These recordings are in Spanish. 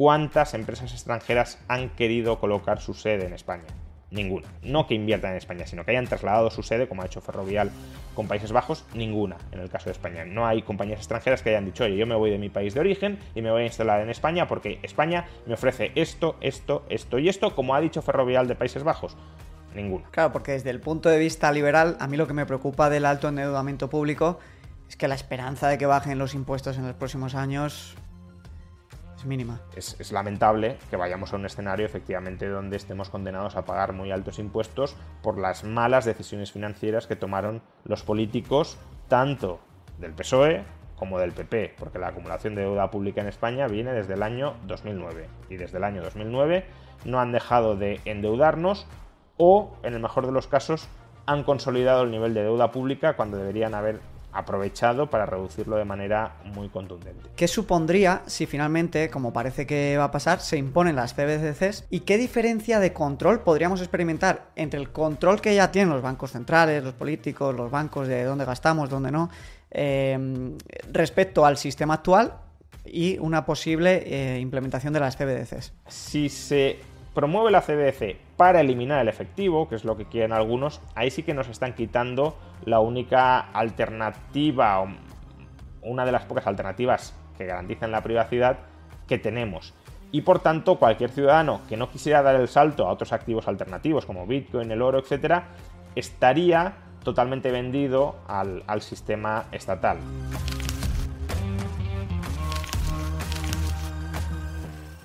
¿Cuántas empresas extranjeras han querido colocar su sede en España? Ninguna. No que inviertan en España, sino que hayan trasladado su sede, como ha hecho Ferrovial con Países Bajos, ninguna en el caso de España. No hay compañías extranjeras que hayan dicho, oye, yo me voy de mi país de origen y me voy a instalar en España porque España me ofrece esto, esto, esto y esto, como ha dicho Ferrovial de Países Bajos. Ninguna. Claro, porque desde el punto de vista liberal, a mí lo que me preocupa del alto endeudamiento público es que la esperanza de que bajen los impuestos en los próximos años es lamentable que vayamos a un escenario efectivamente donde estemos condenados a pagar muy altos impuestos por las malas decisiones financieras que tomaron los políticos, tanto del PSOE como del PP, porque la acumulación de deuda pública en España viene desde el año 2009 y desde el año 2009 no han dejado de endeudarnos o, en el mejor de los casos, han consolidado el nivel de deuda pública cuando deberían haber aprovechado para reducirlo de manera muy contundente. ¿Qué supondría si finalmente, como parece que va a pasar, se imponen las CBDCs? ¿Y qué diferencia de control podríamos experimentar entre el control que ya tienen los bancos centrales, los políticos, los bancos de dónde gastamos, dónde no, em, respecto al sistema actual y una posible eh, implementación de las CBDCs? Si se promueve la CBDC para eliminar el efectivo, que es lo que quieren algunos, ahí sí que nos están quitando la única alternativa, una de las pocas alternativas que garantizan la privacidad que tenemos. Y por tanto, cualquier ciudadano que no quisiera dar el salto a otros activos alternativos como Bitcoin, el oro, etc., estaría totalmente vendido al, al sistema estatal.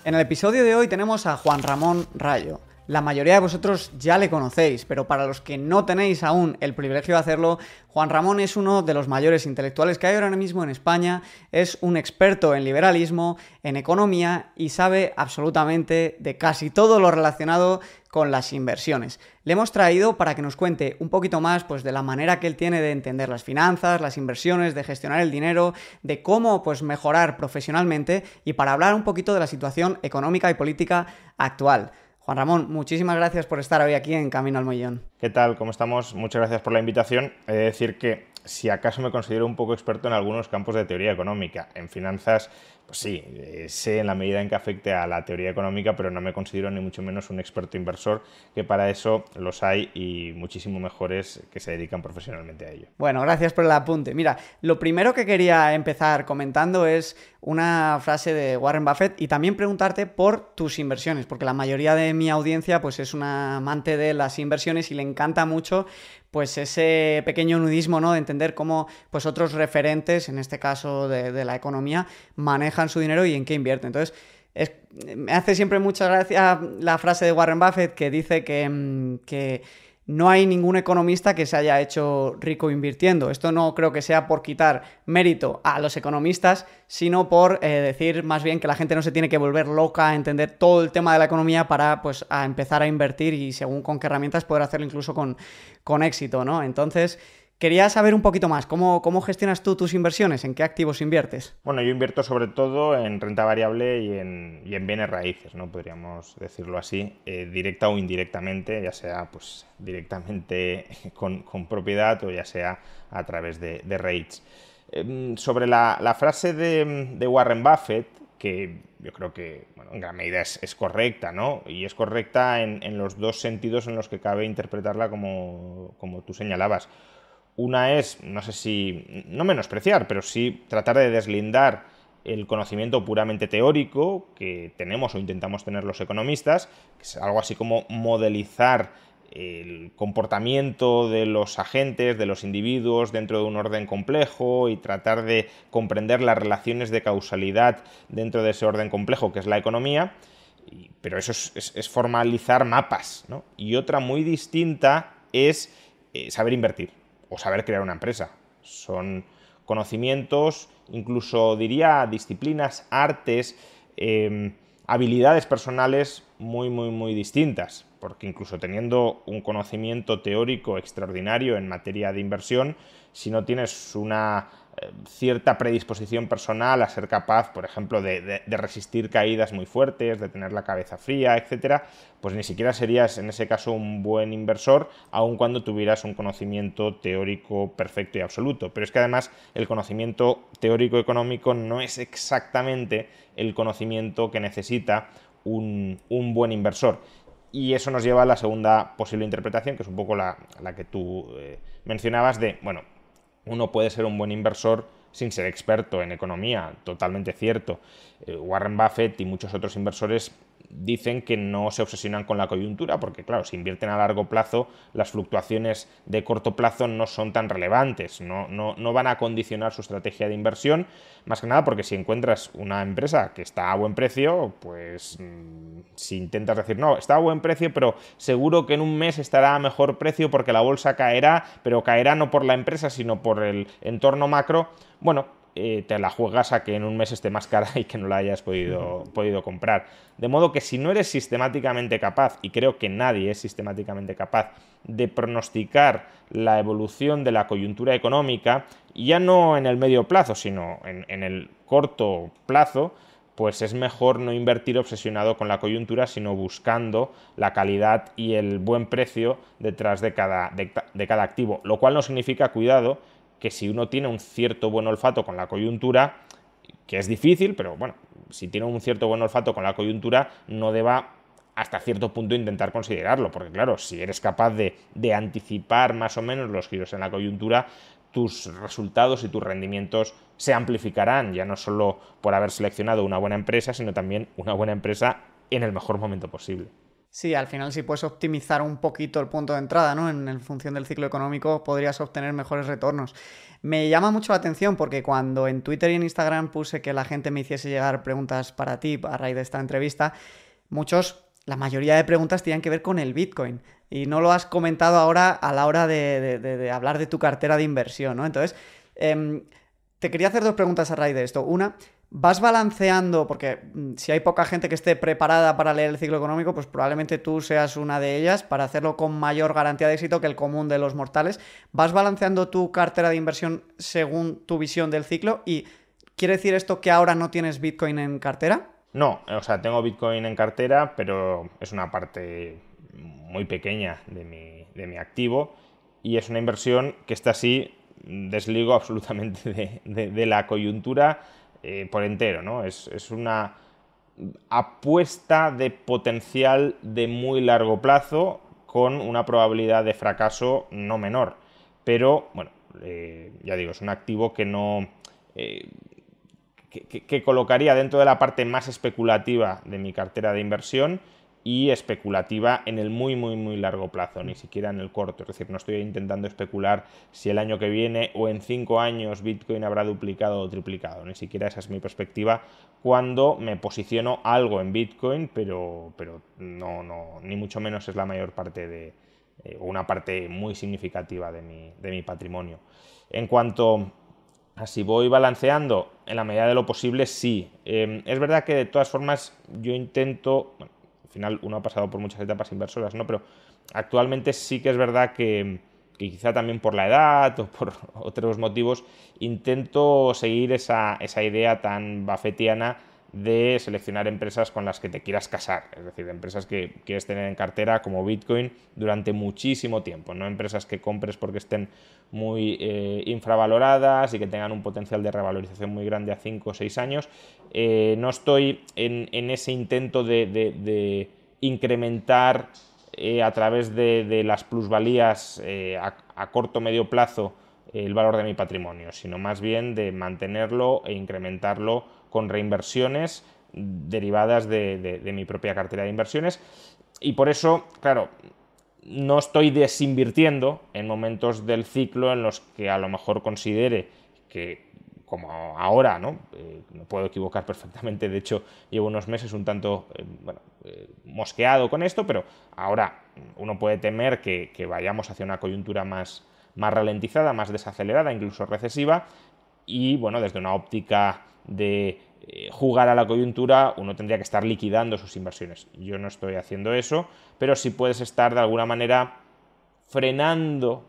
En el episodio de hoy tenemos a Juan Ramón Rayo. La mayoría de vosotros ya le conocéis, pero para los que no tenéis aún el privilegio de hacerlo, Juan Ramón es uno de los mayores intelectuales que hay ahora mismo en España, es un experto en liberalismo, en economía y sabe absolutamente de casi todo lo relacionado con las inversiones. Le hemos traído para que nos cuente un poquito más pues, de la manera que él tiene de entender las finanzas, las inversiones, de gestionar el dinero, de cómo pues, mejorar profesionalmente y para hablar un poquito de la situación económica y política actual. Juan Ramón, muchísimas gracias por estar hoy aquí en Camino al Mollón. ¿Qué tal? ¿Cómo estamos? Muchas gracias por la invitación. He de decir que si acaso me considero un poco experto en algunos campos de teoría económica. En finanzas pues sí, eh, sé en la medida en que afecte a la teoría económica, pero no me considero ni mucho menos un experto inversor, que para eso los hay y muchísimo mejores que se dedican profesionalmente a ello. Bueno, gracias por el apunte. Mira, lo primero que quería empezar comentando es una frase de Warren Buffett y también preguntarte por tus inversiones, porque la mayoría de mi audiencia pues es una amante de las inversiones y le encanta mucho pues ese pequeño nudismo, ¿no? De entender cómo pues otros referentes, en este caso de, la economía, manejan su dinero y en qué invierten. Entonces, me hace siempre mucha gracia la frase de Warren Buffett que dice que, mm, que no hay ningún economista que se haya hecho rico invirtiendo. Esto no creo que sea por quitar mérito a los economistas, sino por eh, decir más bien que la gente no se tiene que volver loca a entender todo el tema de la economía para pues a empezar a invertir y según con qué herramientas poder hacerlo incluso con, con éxito, ¿no? Entonces, Quería saber un poquito más, ¿cómo, ¿cómo, gestionas tú tus inversiones? ¿En qué activos inviertes? Bueno, yo invierto sobre todo en renta variable y en, bienes raíces, ¿no? Podríamos decirlo así, eh, directa o indirectamente, ya sea pues directamente con, propiedad o ya sea a través de, de rates. Em, sobre la, frase de, Warren Buffett, que yo creo que en gran medida es, es, correcta, ¿no? Y es correcta en, en, los dos sentidos en los que cabe interpretarla como, como tú señalabas. Una es, no sé si, no menospreciar, pero sí tratar de deslindar el conocimiento puramente teórico que tenemos o intentamos tener los economistas, que es algo así como modelizar el comportamiento de los agentes, de los individuos dentro de un orden complejo y tratar de comprender las relaciones de causalidad dentro de ese orden complejo que es la economía, pero eso es, formalizar mapas. Y otra muy distinta es eh, saber invertir o saber crear una empresa. Son conocimientos, incluso diría disciplinas, artes, em, habilidades personales muy, muy, muy distintas, porque incluso teniendo un conocimiento teórico extraordinario en materia de inversión, si no tienes una cierta predisposición personal a ser capaz, por ejemplo, de, resistir caídas muy fuertes, de tener la cabeza fría, etcétera, pues ni siquiera serías en ese caso un buen inversor, aun cuando tuvieras un conocimiento teórico perfecto y absoluto. Pero es que además el conocimiento teórico económico no es exactamente el conocimiento que necesita un, buen inversor. Y eso nos lleva a la segunda posible interpretación, que es un poco la, que tú eh, mencionabas de, bueno, uno puede ser un buen inversor sin ser experto en economía, totalmente cierto. Eh, Warren Buffett y muchos otros inversores dicen que no se obsesionan con la coyuntura, porque claro, si invierten a largo plazo, las fluctuaciones de corto plazo no son tan relevantes, no, no, van a condicionar su estrategia de inversión, más que nada porque si encuentras una empresa que está a buen precio, pues mm, si intentas decir, no, está a buen precio, pero seguro que en un mes estará a mejor precio porque la bolsa caerá, pero caerá no por la empresa, sino por el entorno macro, bueno, eh, te la juegas a que en un mes esté más cara y que no la hayas podido, podido comprar. De modo que si no eres sistemáticamente capaz, y creo que nadie es sistemáticamente capaz, de pronosticar la evolución de la coyuntura económica, ya no en el medio plazo, sino en, el corto plazo, pues es mejor no invertir obsesionado con la coyuntura, sino buscando la calidad y el buen precio detrás de cada, de cada activo. Lo cual no significa, cuidado, que si uno tiene un cierto buen olfato con la coyuntura, que es difícil, pero bueno, si tiene un cierto buen olfato con la coyuntura, no deba hasta cierto punto intentar considerarlo, porque claro, si eres capaz de, de anticipar más o menos los giros en la coyuntura, tus resultados y tus rendimientos se amplificarán, ya no solo por haber seleccionado una buena empresa, sino también una buena empresa en el mejor momento posible. Sí, al final si puedes optimizar un poquito el punto de entrada, ¿no? En, función del ciclo económico podrías obtener mejores retornos. Me llama mucho la atención porque cuando en Twitter y en Instagram puse que la gente me hiciese llegar preguntas para ti a raíz de esta entrevista, muchos, la mayoría de preguntas tenían que ver con el Bitcoin. Y no lo has comentado ahora a la hora de, hablar de tu cartera de inversión, ¿no? Entonces, em, te quería hacer dos preguntas a raíz de esto. Una, vas balanceando, porque mm, si hay poca gente que esté preparada para leer el ciclo económico, pues probablemente tú seas una de ellas para hacerlo con mayor garantía de éxito que el común de los mortales. ¿Vas balanceando tu cartera de inversión según tu visión del ciclo? ¿Y quiere decir esto que ahora no tienes Bitcoin en cartera? No, o sea, tengo Bitcoin en cartera, pero es una parte muy pequeña de mi, de mi activo y es una inversión que está así, desligo absolutamente de la coyuntura eh, por entero, ¿no? Es, una apuesta de potencial de muy largo plazo con una probabilidad de fracaso no menor. Pero, bueno, eh, ya digo, es un activo que no... Eh, que, colocaría dentro de la parte más especulativa de mi cartera de inversión y especulativa en el muy, muy, muy largo plazo, ni siquiera en el corto. Es decir, no estoy intentando especular si el año que viene o en cinco años Bitcoin habrá duplicado o triplicado. Ni siquiera esa es mi perspectiva cuando me posiciono algo en Bitcoin, pero, pero no, no, ni mucho menos es la mayor parte de, eh, una parte muy significativa de mi, de mi patrimonio. En cuanto a si voy balanceando, en la medida de lo posible, sí. Eh, es verdad que de todas formas yo intento, final uno ha pasado por muchas etapas inversoras, ¿no? Pero actualmente sí que es verdad que, quizá también por la edad o por otros motivos, intento seguir esa, esa idea tan bafetiana de seleccionar empresas con las que te quieras casar, es decir, empresas que quieres tener en cartera como Bitcoin durante muchísimo tiempo, no empresas que compres porque estén muy eh, infravaloradas y que tengan un potencial de revalorización muy grande a 5 o 6 años. Eh, no estoy en, ese intento de, incrementar eh, a través de, las plusvalías a, a corto o medio plazo el valor de mi patrimonio, sino más bien de mantenerlo e incrementarlo con reinversiones derivadas de, mi propia cartera de inversiones. Y por eso, claro, no estoy desinvirtiendo en momentos del ciclo en los que a lo mejor considere que, como ahora, ¿no? Eh, me puedo equivocar perfectamente, de hecho llevo unos meses un tanto eh, eh, mosqueado con esto, pero ahora uno puede temer que, vayamos hacia una coyuntura más, más ralentizada, más desacelerada, incluso recesiva, y bueno, desde una óptica de eh, jugar a la coyuntura, uno tendría que estar liquidando sus inversiones. Yo no estoy haciendo eso, pero sí puedes estar de alguna manera frenando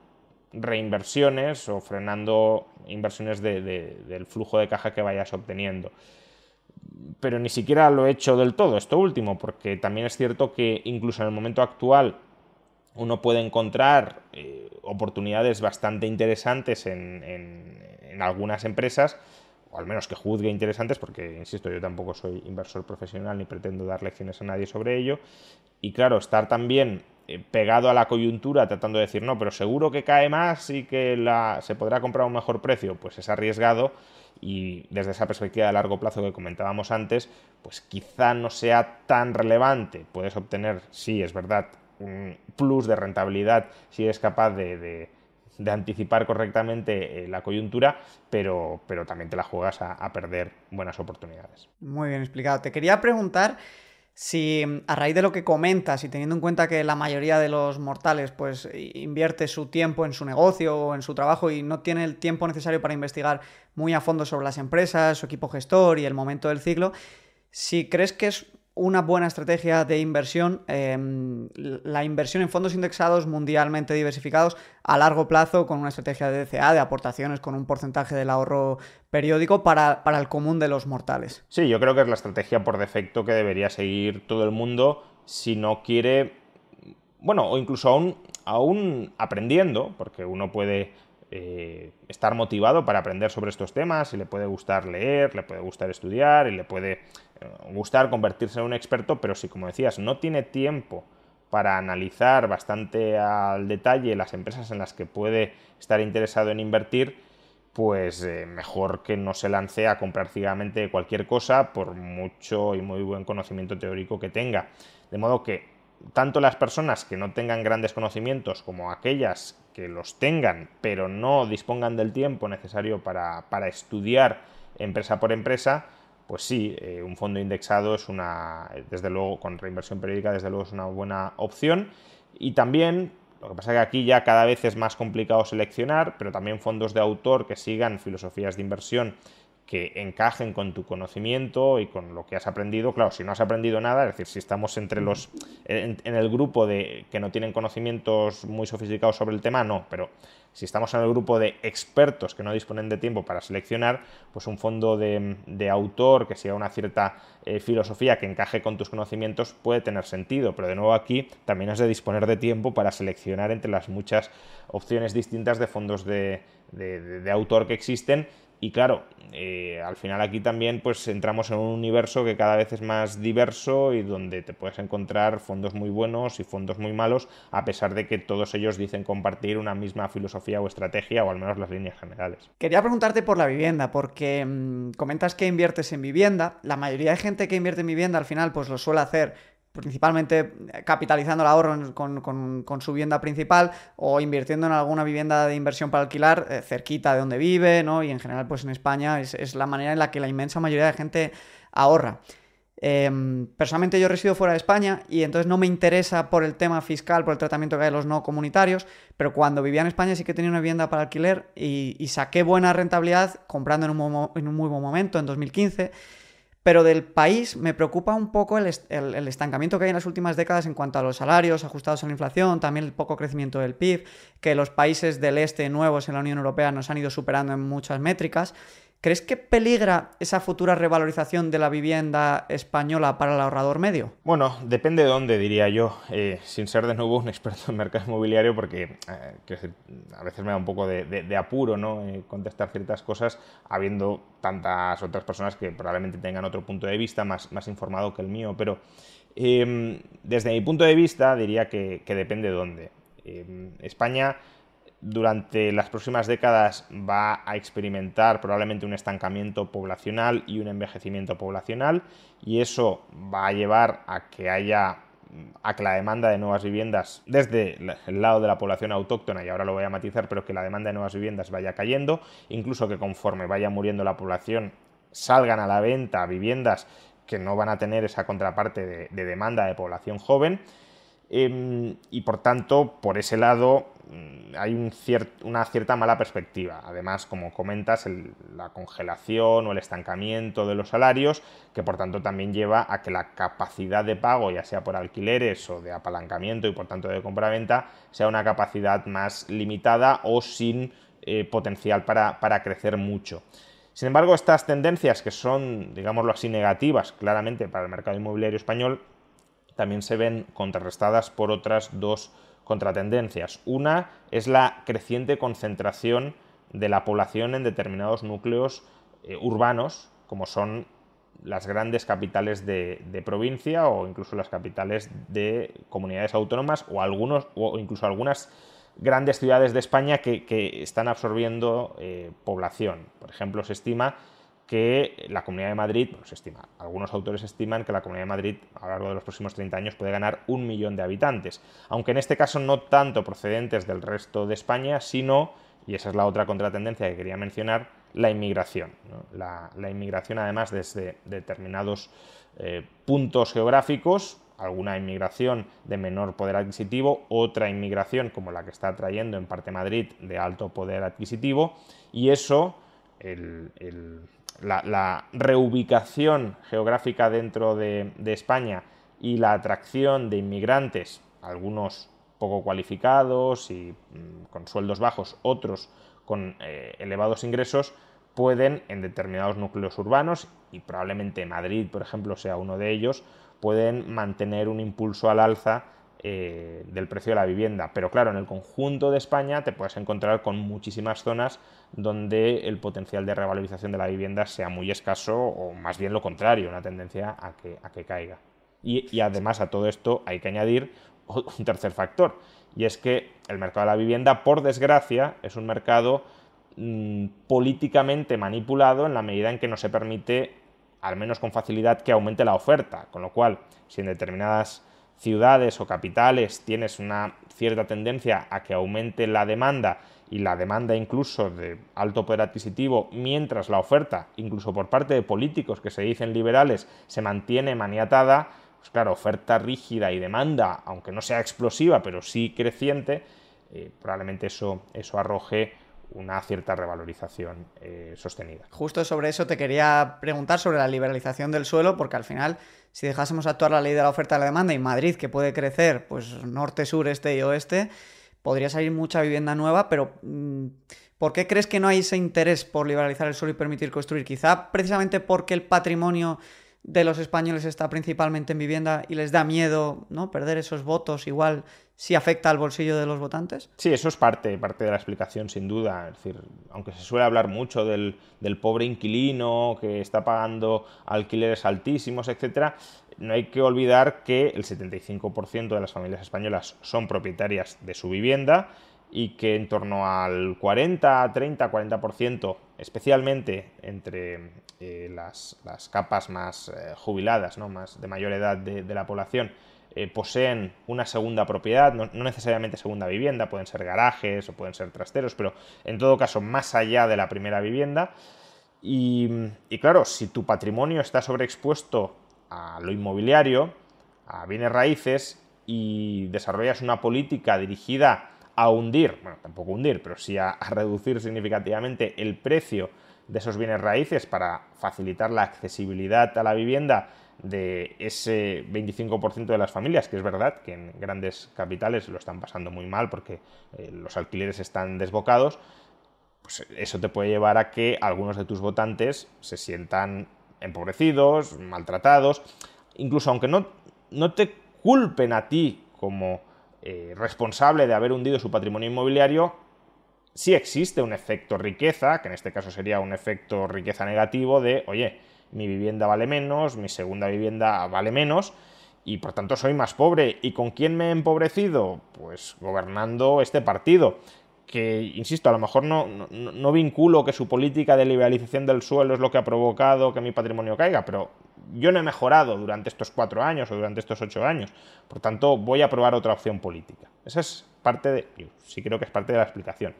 reinversiones o frenando inversiones del flujo de caja que vayas obteniendo. Pero ni siquiera lo he hecho del todo, esto último, porque también es cierto que incluso en el momento actual uno puede encontrar eh, oportunidades bastante interesantes en, algunas empresas, al menos que juzgue interesantes, porque, insisto, yo tampoco soy inversor profesional ni pretendo dar lecciones a nadie sobre ello. Y claro, estar también eh, pegado a la coyuntura tratando de decir, no, pero seguro que cae más y que la, se podrá comprar a un mejor precio, pues es arriesgado y desde esa perspectiva de largo plazo que comentábamos antes, pues quizá no sea tan relevante. Puedes obtener, sí, es verdad, un plus de rentabilidad si eres capaz de, anticipar correctamente eh, la coyuntura, pero, pero, también te la juegas a, perder buenas oportunidades. Muy bien explicado. Te quería preguntar si a raíz de lo que comentas y teniendo en cuenta que la mayoría de los mortales pues invierte su tiempo en su negocio o en su trabajo y no tiene el tiempo necesario para investigar muy a fondo sobre las empresas, su equipo gestor y el momento del ciclo, si crees que es una buena estrategia de inversión, em, la inversión en fondos indexados mundialmente diversificados a largo plazo con una estrategia de DCA, de aportaciones con un porcentaje del ahorro periódico para, el común de los mortales. Sí, yo creo que es la estrategia por defecto que debería seguir todo el mundo si no quiere, bueno, o incluso aún, aún aprendiendo, porque uno puede eh, estar motivado para aprender sobre estos temas y le puede gustar leer, le puede gustar estudiar y le puede gustar convertirse en un experto, pero si, como decías, no tiene tiempo para analizar bastante al detalle las empresas en las que puede estar interesado en invertir, pues eh, mejor que no se lance a comprar ciegamente cualquier cosa por mucho y muy buen conocimiento teórico que tenga. De modo que tanto las personas que no tengan grandes conocimientos como aquellas que los tengan pero no dispongan del tiempo necesario para, para estudiar empresa por empresa, pues sí, eh, un fondo indexado es una, desde luego, con reinversión periódica, desde luego es una buena opción. Y también, lo que pasa es que aquí ya cada vez es más complicado seleccionar, pero también fondos de autor que sigan filosofías de inversión que encajen con tu conocimiento y con lo que has aprendido. Claro, si no has aprendido nada, es decir, si estamos entre los en, el grupo de que no tienen conocimientos muy sofisticados sobre el tema, no, pero si estamos en el grupo de expertos que no disponen de tiempo para seleccionar, pues un fondo de, autor que siga una cierta eh, filosofía que encaje con tus conocimientos puede tener sentido, pero de nuevo aquí también has de disponer de tiempo para seleccionar entre las muchas opciones distintas de fondos de autor que existen y claro, eh, al final aquí también pues entramos en un universo que cada vez es más diverso y donde te puedes encontrar fondos muy buenos y fondos muy malos, a pesar de que todos ellos dicen compartir una misma filosofía o estrategia o al menos las líneas generales. Quería preguntarte por la vivienda, porque mm, comentas que inviertes en vivienda. La mayoría de gente que invierte en vivienda al final pues lo suele hacer principalmente capitalizando el ahorro con, su vivienda principal o invirtiendo en alguna vivienda de inversión para alquilar eh, cerquita de donde vive, ¿no? Y en general, pues en España es, la manera en la que la inmensa mayoría de gente ahorra. Em, personalmente yo resido fuera de España y entonces no me interesa por el tema fiscal, por el tratamiento que hay de los no comunitarios, pero cuando vivía en España sí que tenía una vivienda para alquiler y, saqué buena rentabilidad comprando en un, en un muy buen momento, en 2015 pero del país me preocupa un poco el, estancamiento que hay en las últimas décadas en cuanto a los salarios ajustados a la inflación, también el poco crecimiento del PIB, que los países del este nuevos en la Unión Europea nos han ido superando en muchas métricas. ¿Crees que peligra esa futura revalorización de la vivienda española para el ahorrador medio? Bueno, depende de dónde, diría yo, eh, sin ser de nuevo un experto en mercado inmobiliario, porque eh, a veces me da un poco de, apuro ¿no? Eh, contestar ciertas cosas, habiendo tantas otras personas que probablemente tengan otro punto de vista más, informado que el mío, pero em, desde mi punto de vista diría que, que depende de dónde. Em, España durante las próximas décadas va a experimentar probablemente un estancamiento poblacional y un envejecimiento poblacional y eso va a llevar a que haya a que la demanda de nuevas viviendas desde el lado de la población autóctona, y ahora lo voy a matizar, pero que la demanda de nuevas viviendas vaya cayendo, incluso que conforme vaya muriendo la población salgan a la venta viviendas que no van a tener esa contraparte de, demanda de población joven. Em, y por tanto, por ese lado, mm, hay una cierta mala perspectiva. Además, como comentas, la congelación o el estancamiento de los salarios, que por tanto también lleva a que la capacidad de pago, ya sea por alquileres o de apalancamiento y por tanto de compraventa, sea una capacidad más limitada o sin eh, potencial para, para crecer mucho. Sin embargo, estas tendencias que son, digámoslo así, negativas claramente para el mercado inmobiliario español, también se ven contrarrestadas por otras dos contratendencias. Una es la creciente concentración de la población en determinados núcleos eh, urbanos, como son las grandes capitales de, provincia o incluso las capitales de comunidades autónomas o, algunos, o incluso algunas grandes ciudades de España que, están absorbiendo eh, población. Por ejemplo, se estima que la Comunidad de Madrid, se estima, algunos autores estiman que la Comunidad de Madrid a lo largo de los próximos 30 años puede ganar un millón de habitantes, aunque en este caso no tanto procedentes del resto de España, sino, y esa es la otra contratendencia que quería mencionar, la inmigración. La, inmigración además desde determinados eh, puntos geográficos, alguna inmigración de menor poder adquisitivo, otra inmigración como la que está trayendo en parte Madrid de alto poder adquisitivo, y eso, el la, reubicación geográfica dentro de, España y la atracción de inmigrantes, algunos poco cualificados y mm, con sueldos bajos, otros con eh, elevados ingresos, pueden en determinados núcleos urbanos, y probablemente Madrid, por ejemplo, sea uno de ellos, pueden mantener un impulso al alza eh, del precio de la vivienda. Pero claro, en el conjunto de España te puedes encontrar con muchísimas zonas donde el potencial de revalorización de la vivienda sea muy escaso o más bien lo contrario, una tendencia a que, a que caiga. Y, además a todo esto hay que añadir un tercer factor, y es que el mercado de la vivienda, por desgracia, es un mercado mm, políticamente manipulado en la medida en que no se permite, al menos con facilidad, que aumente la oferta. Con lo cual, si en determinadas ciudades o capitales tienes una cierta tendencia a que aumente la demanda y la demanda incluso de alto poder adquisitivo, mientras la oferta, incluso por parte de políticos que se dicen liberales, se mantiene maniatada, pues claro, oferta rígida y demanda, aunque no sea explosiva, pero sí creciente, eh, probablemente eso, eso arroje una cierta revalorización eh, sostenida. Justo sobre eso te quería preguntar sobre la liberalización del suelo, porque al final, si dejásemos actuar la ley de la oferta y la demanda y Madrid, que puede crecer, pues norte, sur, este y oeste, podría salir mucha vivienda nueva, pero mm, ¿por qué crees que no hay ese interés por liberalizar el suelo y permitir construir? Quizá precisamente porque el patrimonio de los españoles está principalmente en vivienda y les da miedo ¿no? perder esos votos igual si afecta al bolsillo de los votantes? Sí, eso es parte, parte de la explicación, sin duda. Es decir, aunque se suele hablar mucho del, pobre inquilino que está pagando alquileres altísimos, etcétera, no hay que olvidar que el 75% de las familias españolas son propietarias de su vivienda y que en torno al 40, 30, 40%, especialmente entre eh, las, capas más eh, jubiladas, ¿no? más de mayor edad de, la población, eh, poseen una segunda propiedad, no, necesariamente segunda vivienda, pueden ser garajes o pueden ser trasteros, pero en todo caso más allá de la primera vivienda. Y, y claro, si tu patrimonio está sobreexpuesto a lo inmobiliario, a bienes raíces, y desarrollas una política dirigida a hundir, bueno, tampoco hundir, pero sí a, reducir significativamente el precio de esos bienes raíces para facilitar la accesibilidad a la vivienda de ese 25% de las familias, que es verdad que en grandes capitales lo están pasando muy mal porque eh, los alquileres están desbocados, pues eso te puede llevar a que algunos de tus votantes se sientan empobrecidos, maltratados, incluso aunque no, no te culpen a ti como eh, responsable de haber hundido su patrimonio inmobiliario, sí existe un efecto riqueza, que en este caso sería un efecto riqueza negativo de, oye, mi vivienda vale menos, mi segunda vivienda vale menos, y por tanto soy más pobre. ¿Y con quién me he empobrecido? Pues gobernando este partido que, insisto, a lo mejor no, no, vinculo que su política de liberalización del suelo es lo que ha provocado que mi patrimonio caiga, pero yo no he mejorado durante estos cuatro años o durante estos ocho años. Por tanto, voy a probar otra opción política. Esa es parte de, sí creo que es parte de la explicación.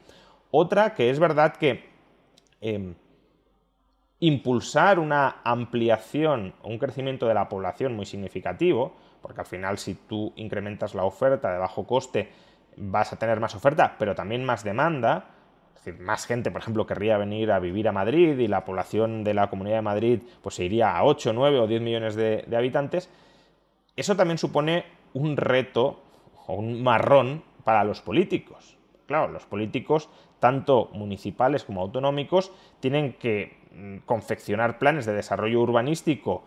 Otra que es verdad que em, impulsar una ampliación o un crecimiento de la población muy significativo, porque al final si tú incrementas la oferta de bajo coste, vas a tener más oferta, pero también más demanda, es decir, más gente, por ejemplo, querría venir a vivir a Madrid y la población de la Comunidad de Madrid pues se iría a 8, 9 o 10 millones de, de habitantes, eso también supone un reto o un marrón para los políticos. Claro, los políticos, tanto municipales como autonómicos, tienen que mm, confeccionar planes de desarrollo urbanístico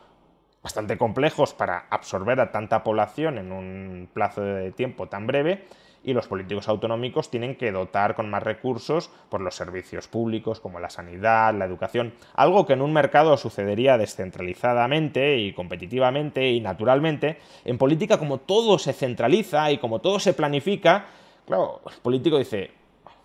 bastante complejos para absorber a tanta población en un plazo de tiempo tan breve y los políticos autonómicos tienen que dotar con más recursos por los servicios públicos como la sanidad, la educación, algo que en un mercado sucedería descentralizadamente y competitivamente y naturalmente. En política como todo se centraliza y como todo se planifica, claro, el político dice,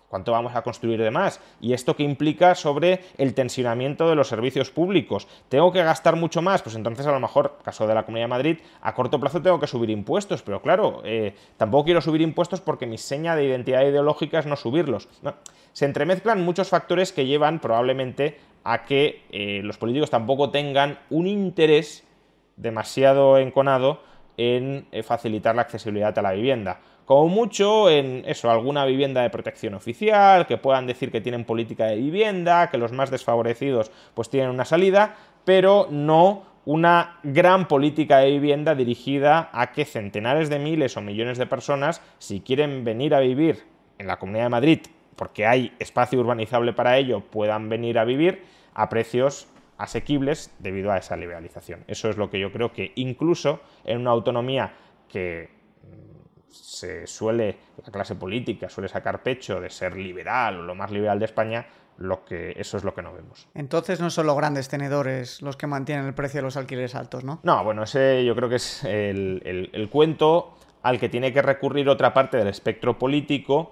¿Cuánto vamos a construir de más? ¿Y esto qué implica sobre el tensionamiento de los servicios públicos? ¿Tengo que gastar mucho más? Pues entonces a lo mejor, caso de la Comunidad de Madrid, a corto plazo tengo que subir impuestos, pero claro, eh, tampoco quiero subir impuestos porque mi seña de identidad ideológica es no subirlos. Se entremezclan muchos factores que llevan probablemente a que eh, los políticos tampoco tengan un interés demasiado enconado en eh, facilitar la accesibilidad a la vivienda. Como mucho en eso, alguna vivienda de protección oficial, que puedan decir que tienen política de vivienda, que los más desfavorecidos pues tienen una salida, pero no una gran política de vivienda dirigida a que centenares de miles o millones de personas, si quieren venir a vivir en la Comunidad de Madrid, porque hay espacio urbanizable para ello, puedan venir a vivir a precios asequibles debido a esa liberalización. Eso es lo que yo creo que incluso en una autonomía que se suele, la clase política suele sacar pecho de ser liberal o lo más liberal de España, lo que, eso es lo que no vemos. Entonces no son los grandes tenedores los que mantienen el precio de los alquileres altos, ¿no? No, bueno, ese yo creo que es el, cuento al que tiene que recurrir otra parte del espectro político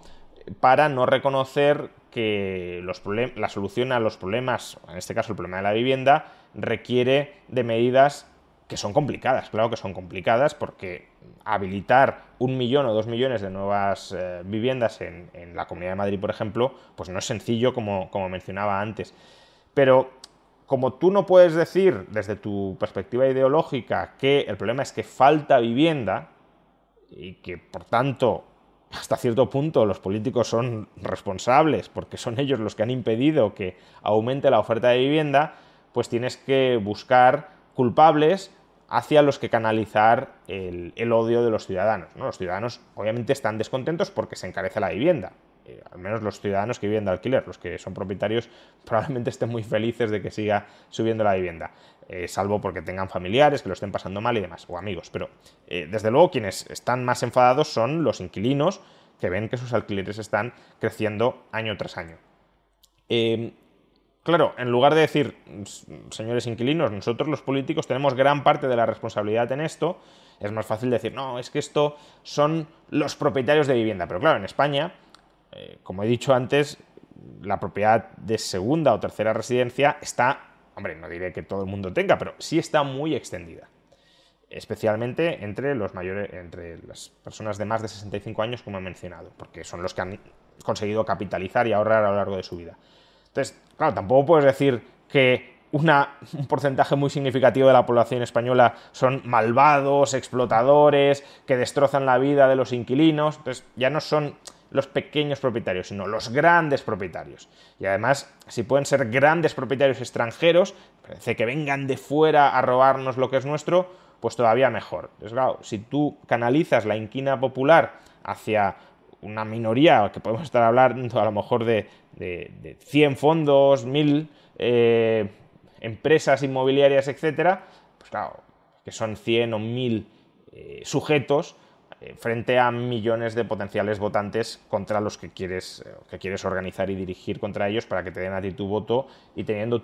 para no reconocer que los la solución a los problemas, en este caso el problema de la vivienda, requiere de medidas que son complicadas, claro que son complicadas, porque habilitar un millón o dos millones de nuevas eh, viviendas en, la Comunidad de Madrid, por ejemplo, pues no es sencillo como, como mencionaba antes. Pero como tú no puedes decir desde tu perspectiva ideológica que el problema es que falta vivienda y que por tanto hasta cierto punto los políticos son responsables porque son ellos los que han impedido que aumente la oferta de vivienda, pues tienes que buscar culpables hacia los que canalizar el, odio de los ciudadanos. ¿no? Los ciudadanos obviamente están descontentos porque se encarece la vivienda. Eh, al menos los ciudadanos que viven de alquiler, los que son propietarios probablemente estén muy felices de que siga subiendo la vivienda, eh, salvo porque tengan familiares que lo estén pasando mal y demás, o amigos. Pero eh, desde luego quienes están más enfadados son los inquilinos que ven que sus alquileres están creciendo año tras año. Claro, en lugar de decir, señores inquilinos, nosotros los políticos tenemos gran parte de la responsabilidad en esto, es más fácil decir, no, es que esto son los propietarios de vivienda. Pero claro, en España, eh, como he dicho antes, la propiedad de segunda o tercera residencia está, hombre, no diré que todo el mundo tenga, pero sí está muy extendida. Especialmente entre los mayores, entre las personas de más de 65 años, como he mencionado, porque son los que han conseguido capitalizar y ahorrar a lo largo de su vida. Entonces, claro, tampoco puedes decir que un porcentaje muy significativo de la población española son malvados, explotadores, que destrozan la vida de los inquilinos. Entonces, ya no son los pequeños propietarios, sino los grandes propietarios. Y además, si pueden ser grandes propietarios extranjeros, parece que vengan de fuera a robarnos lo que es nuestro, pues todavía mejor. Entonces, claro, si tú canalizas la inquina popular hacia una minoría, que podemos estar hablando a lo mejor de, de, 100 fondos, 1000 eh, empresas inmobiliarias, etcétera, pues claro, que son 100 o 1000 eh, sujetos frente a millones de potenciales votantes contra los que quieres, que quieres organizar y dirigir contra ellos para que te den a ti tu voto y teniendo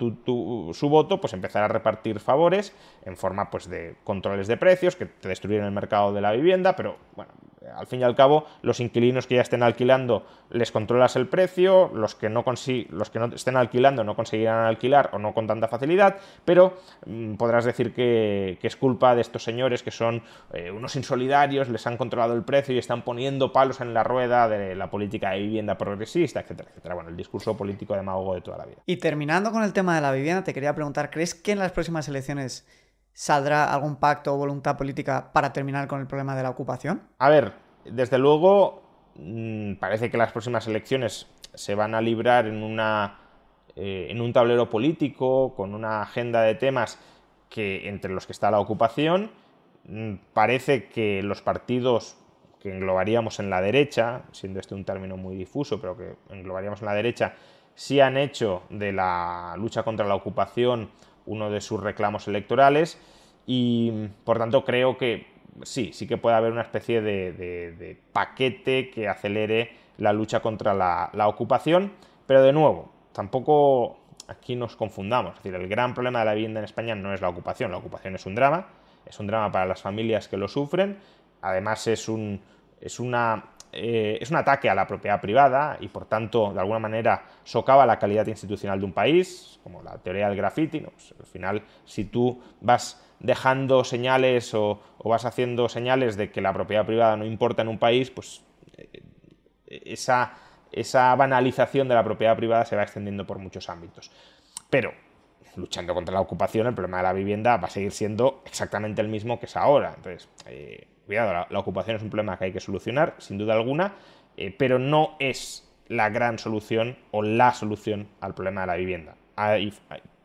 su voto, pues empezar a repartir favores en forma pues, de controles de precios que te destruyen el mercado de la vivienda, pero bueno, al fin y al cabo, los inquilinos que ya estén alquilando les controlas el precio, los que no, los que no estén alquilando no conseguirán alquilar o no con tanta facilidad, pero mm, podrás decir que, es culpa de estos señores que son eh, unos insolidarios, les han controlado el precio y están poniendo palos en la rueda de la política de vivienda progresista, etcétera, etcétera. Bueno, el discurso político demagogo de toda la vida. Y terminando con el tema de la vivienda, te quería preguntar, ¿crees que en las próximas elecciones ¿Saldrá algún pacto o voluntad política para terminar con el problema de la ocupación? A ver, desde luego mm, parece que las próximas elecciones se van a librar en, una, eh, en un tablero político, con una agenda de temas que entre los que está la ocupación, parece que los partidos que englobaríamos en la derecha, siendo este un término muy difuso, pero que englobaríamos en la derecha, sí han hecho de la lucha contra la ocupación uno de sus reclamos electorales y por tanto creo que sí, sí que puede haber una especie de, paquete que acelere la lucha contra la, la, ocupación, pero de nuevo, tampoco aquí nos confundamos, es decir, el gran problema de la vivienda en España no es la ocupación, la ocupación es un drama, es un drama para las familias que lo sufren, además es un, es una eh, es un ataque a la propiedad privada y por tanto de alguna manera socava la calidad institucional de un país, como la teoría del graffiti. Pues, al final, si tú vas dejando señales o, vas haciendo señales de que la propiedad privada no importa en un país, pues eh, esa, esa banalización de la propiedad privada se va extendiendo por muchos ámbitos. Pero luchando contra la ocupación, el problema de la vivienda va a seguir siendo exactamente el mismo que es ahora. Entonces, eh, cuidado, la, ocupación es un problema que hay que solucionar, sin duda alguna, eh, pero no es la gran solución o la solución al problema de la vivienda. Hay,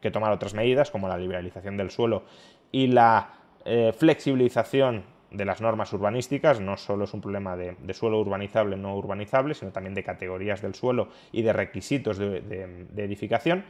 que tomar otras medidas, como la liberalización del suelo y la eh, flexibilización de las normas urbanísticas, no solo es un problema de, suelo urbanizable, no urbanizable, sino también de categorías del suelo y de requisitos de, edificación.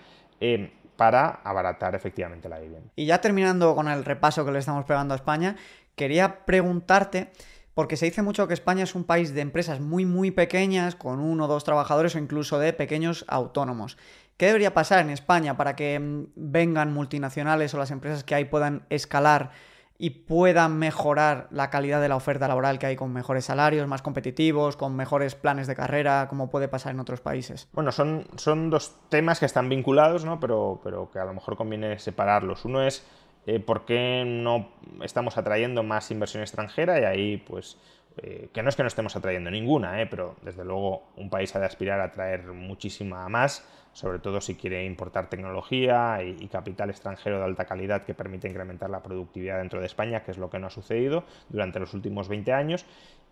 Para abaratar efectivamente la vivienda. Y ya terminando con el repaso que le estamos pegando a España, quería preguntarte, porque se dice mucho que España es un país de empresas muy, muy pequeñas, con uno o dos trabajadores o incluso de pequeños autónomos. ¿Qué debería pasar en España para que mm, vengan multinacionales o las empresas que hay puedan escalar y puedan mejorar la calidad de la oferta laboral que hay con mejores salarios, más competitivos, con mejores planes de carrera, como puede pasar en otros países? Bueno, son, son dos temas que están vinculados, ¿no? pero, pero que a lo mejor conviene separarlos. Uno es eh, por qué no estamos atrayendo más inversión extranjera y ahí pues eh, que no es que no estemos atrayendo ninguna, eh, pero desde luego un país ha de aspirar a traer muchísima más, sobre todo si quiere importar tecnología y, capital extranjero de alta calidad que permite incrementar la productividad dentro de España, que es lo que no ha sucedido durante los últimos 20 años.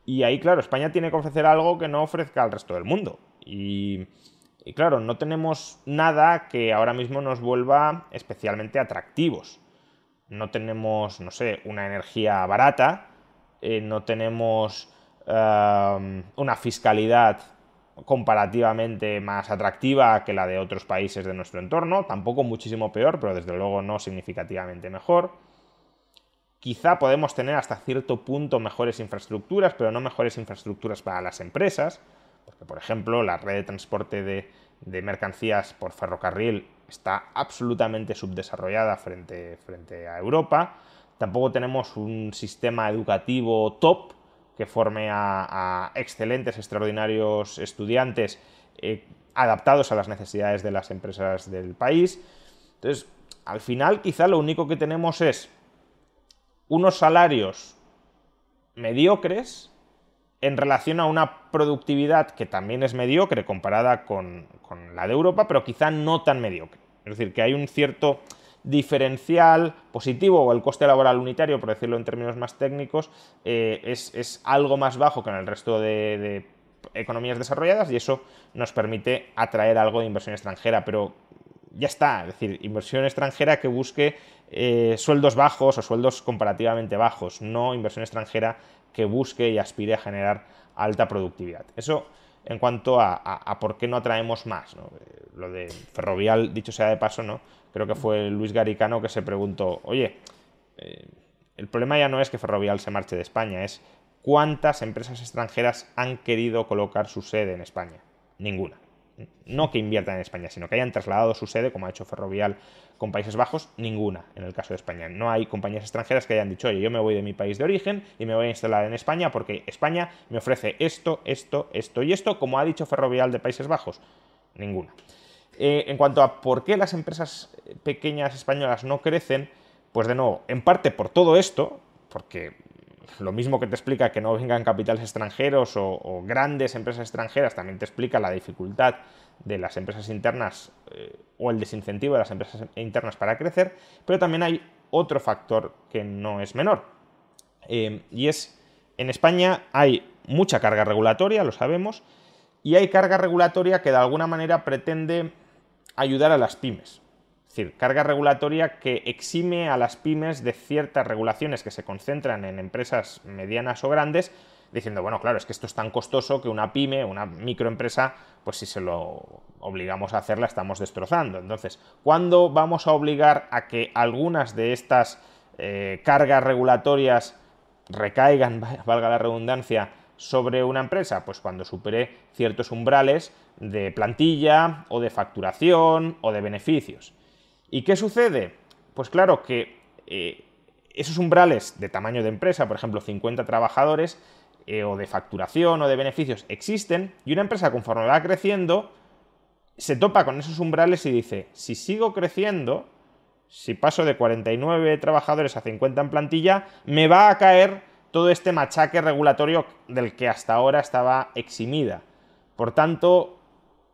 Y ahí, claro, España tiene que ofrecer algo que no ofrezca al resto del mundo. Y claro, no tenemos nada que ahora mismo nos vuelva especialmente atractivos no tenemos, no sé, una energía barata, eh, no tenemos um, una fiscalidad comparativamente más atractiva que la de otros países de nuestro entorno, tampoco muchísimo peor, pero desde luego no significativamente mejor. Quizá podemos tener hasta cierto punto mejores infraestructuras, pero no mejores infraestructuras para las empresas, porque por ejemplo la red de transporte de, mercancías por ferrocarril está absolutamente subdesarrollada frente a Europa. Tampoco tenemos un sistema educativo top que forme a, excelentes, extraordinarios estudiantes eh, adaptados a las necesidades de las empresas del país. Entonces, al final quizá lo único que tenemos es unos salarios mediocres en relación a una productividad que también es mediocre comparada con, con la de Europa, pero quizá no tan mediocre. Es decir, que hay un cierto diferencial positivo o el coste laboral unitario, por decirlo en términos más técnicos, eh, es, algo más bajo que en el resto de, economías desarrolladas y eso nos permite atraer algo de inversión extranjera, pero ya está, es decir, inversión extranjera que busque eh, sueldos bajos o sueldos comparativamente bajos, no inversión extranjera que busque y aspire a generar alta productividad. Eso en cuanto a, por qué no atraemos más. Eh, lo de Ferrovial, dicho sea de paso, ¿no? Creo que fue Luis Garicano que se preguntó, oye, eh, el problema ya no es que Ferrovial se marche de España, es cuántas empresas extranjeras han querido colocar su sede en España. Ninguna no que inviertan en España, sino que hayan trasladado su sede, como ha hecho Ferrovial con Países Bajos, ninguna en el caso de España. No hay compañías extranjeras que hayan dicho, oye, yo me voy de mi país de origen y me voy a instalar en España porque España me ofrece esto, esto, esto y esto, como ha dicho Ferrovial de Países Bajos. Ninguna. Eh, en cuanto a por qué las empresas pequeñas españolas no crecen, pues de nuevo, en parte por todo esto, porque lo mismo que te explica que no vengan capitales extranjeros o, grandes empresas extranjeras, también te explica la dificultad de las empresas internas eh, o el desincentivo de las empresas internas para crecer, pero también hay otro factor que no es menor, eh, y es en España hay mucha carga regulatoria, lo sabemos, y hay carga regulatoria que de alguna manera pretende ayudar a las pymes. Es decir, carga regulatoria que exime a las pymes de ciertas regulaciones que se concentran en empresas medianas o grandes, diciendo, bueno, claro, es que esto es tan costoso que una pyme, una microempresa, pues si se lo obligamos a hacerla estamos destrozando. Entonces, ¿cuándo vamos a obligar a que algunas de estas eh, cargas regulatorias recaigan, valga la redundancia, sobre una empresa? Pues cuando supere ciertos umbrales de plantilla o de facturación o de beneficios. ¿Y qué sucede? Pues claro que eh, esos umbrales de tamaño de empresa, por ejemplo 50 trabajadores, eh, o de facturación o de beneficios existen y una empresa conforme va creciendo se topa con esos umbrales y dice, si sigo creciendo, si paso de 49 trabajadores a 50 en plantilla, me va a caer todo este machaque regulatorio del que hasta ahora estaba eximida. Por tanto,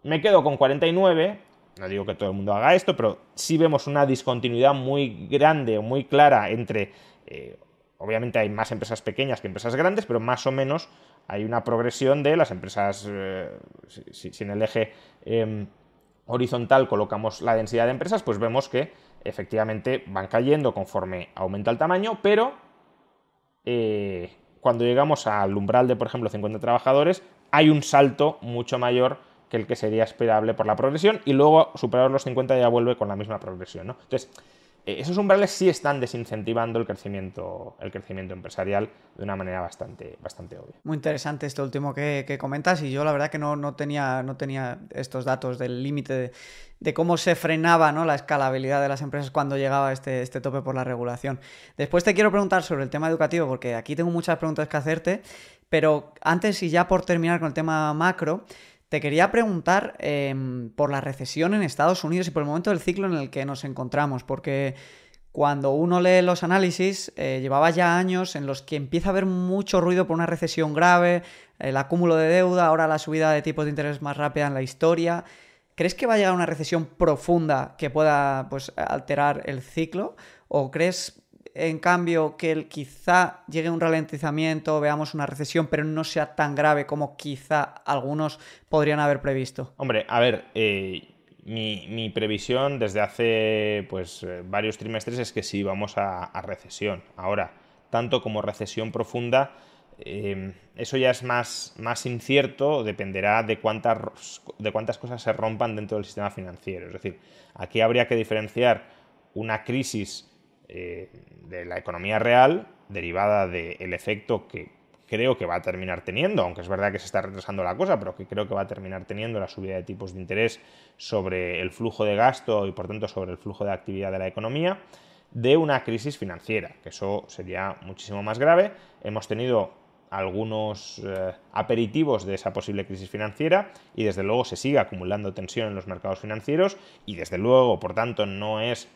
me quedo con 49, no digo que todo el mundo haga esto, pero sí vemos una discontinuidad muy grande o muy clara entre, eh, obviamente hay más empresas pequeñas que empresas grandes, pero más o menos hay una progresión de las empresas, eh, si, en el eje em, horizontal colocamos la densidad de empresas, pues vemos que efectivamente van cayendo conforme aumenta el tamaño, pero eh, cuando llegamos al umbral de, por ejemplo, 50 trabajadores, hay un salto mucho mayor que el que sería esperable por la progresión y luego superar los 50 ya vuelve con la misma progresión. Entonces, eh, esos umbrales sí están desincentivando el crecimiento, el crecimiento empresarial de una manera bastante, bastante obvia. Muy interesante esto último que, comentas y yo la verdad que no, tenía, no tenía estos datos del límite de, cómo se frenaba ¿no? la escalabilidad de las empresas cuando llegaba este, este tope por la regulación. Después te quiero preguntar sobre el tema educativo porque aquí tengo muchas preguntas que hacerte, pero antes y ya por terminar con el tema macro, te quería preguntar em, por la recesión en Estados Unidos y por el momento del ciclo en el que nos encontramos, porque cuando uno lee los análisis, eh, llevaba ya años en los que empieza a haber mucho ruido por una recesión grave, el acúmulo de deuda, ahora la subida de tipos de interés más rápida en la historia. ¿Crees que va a llegar una recesión profunda que pueda pues, alterar el ciclo? ¿O crees en cambio, que quizá llegue un ralentizamiento, veamos una recesión, pero no sea tan grave como quizá algunos podrían haber previsto? Hombre, a ver, eh, mi, previsión desde hace pues, eh, varios trimestres es que sí vamos a, recesión. Ahora, tanto como recesión profunda, eh, eso ya es más, más incierto, dependerá de cuántas, de cuántas cosas se rompan dentro del sistema financiero. Es decir, aquí habría que diferenciar una crisis eh, de la economía real derivada del efecto que creo que va a terminar teniendo, aunque es verdad que se está retrasando la cosa, pero que creo que va a terminar teniendo la subida de tipos de interés sobre el flujo de gasto y por tanto sobre el flujo de actividad de la economía, de una crisis financiera, que eso sería muchísimo más grave. Hemos tenido algunos eh, aperitivos de esa posible crisis financiera y desde luego se sigue acumulando tensión en los mercados financieros y desde luego, por tanto, no es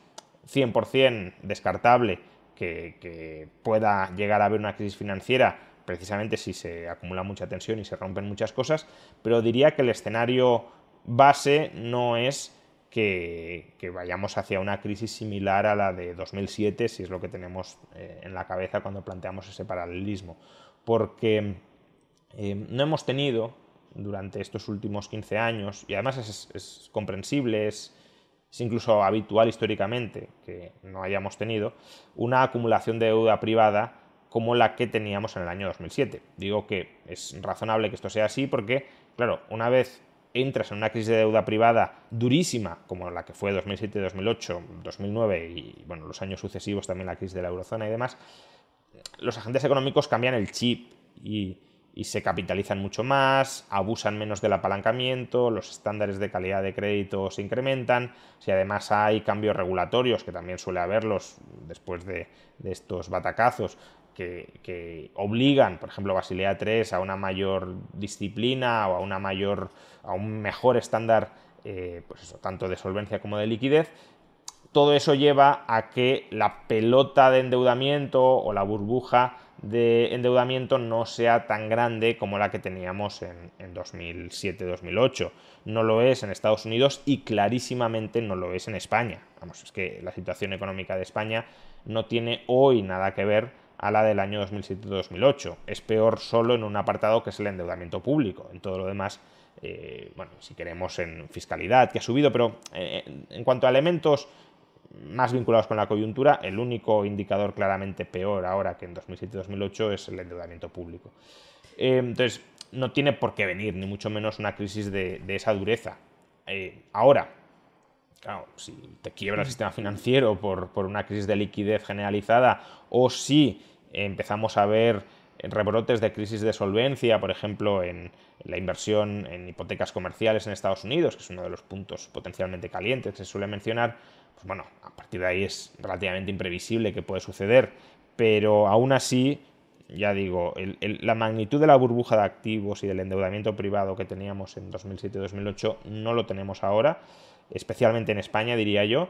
100% descartable que, pueda llegar a haber una crisis financiera, precisamente si se acumula mucha tensión y se rompen muchas cosas, pero diría que el escenario base no es que, vayamos hacia una crisis similar a la de 2007, si es lo que tenemos eh, en la cabeza cuando planteamos ese paralelismo, porque eh, no hemos tenido durante estos últimos 15 años, y además es, es comprensible, es, es incluso habitual históricamente que no hayamos tenido una acumulación de deuda privada como la que teníamos en el año 2007. Digo que es razonable que esto sea así porque, claro, una vez entras en una crisis de deuda privada durísima, como la que fue 2007, 2008, 2009 y bueno, los años sucesivos también la crisis de la eurozona y demás, los agentes económicos cambian el chip y y se capitalizan mucho más, abusan menos del apalancamiento, los estándares de calidad de crédito se incrementan, si además hay cambios regulatorios, que también suele haberlos después de, estos batacazos, que, obligan, por ejemplo, Basilea III a una mayor disciplina o a una mayor, a un mejor estándar, eh, pues eso, tanto de solvencia como de liquidez, todo eso lleva a que la pelota de endeudamiento o la burbuja de endeudamiento no sea tan grande como la que teníamos en, 2007-2008. No lo es en Estados Unidos y clarísimamente no lo es en España. Vamos, es que la situación económica de España no tiene hoy nada que ver a la del año 2007-2008. Es peor solo en un apartado que es el endeudamiento público. En todo lo demás, eh, bueno, si queremos en fiscalidad, que ha subido, pero eh, en cuanto a elementos más vinculados con la coyuntura, el único indicador claramente peor ahora que en 2007-2008 es el endeudamiento público. Eh, entonces, no tiene por qué venir, ni mucho menos una crisis de, esa dureza. ahora, claro, si te quiebra el sistema financiero por, por, una crisis de liquidez generalizada o si empezamos a ver rebrotes de crisis de solvencia, por ejemplo, en la inversión en hipotecas comerciales en Estados Unidos, que es uno de los puntos potencialmente calientes que se suele mencionar, pues bueno, a partir de ahí es relativamente imprevisible que puede suceder, pero aún así, ya digo, la magnitud de la burbuja de activos y del endeudamiento privado que teníamos en 2007-2008 no lo tenemos ahora especialmente en España, diría yo.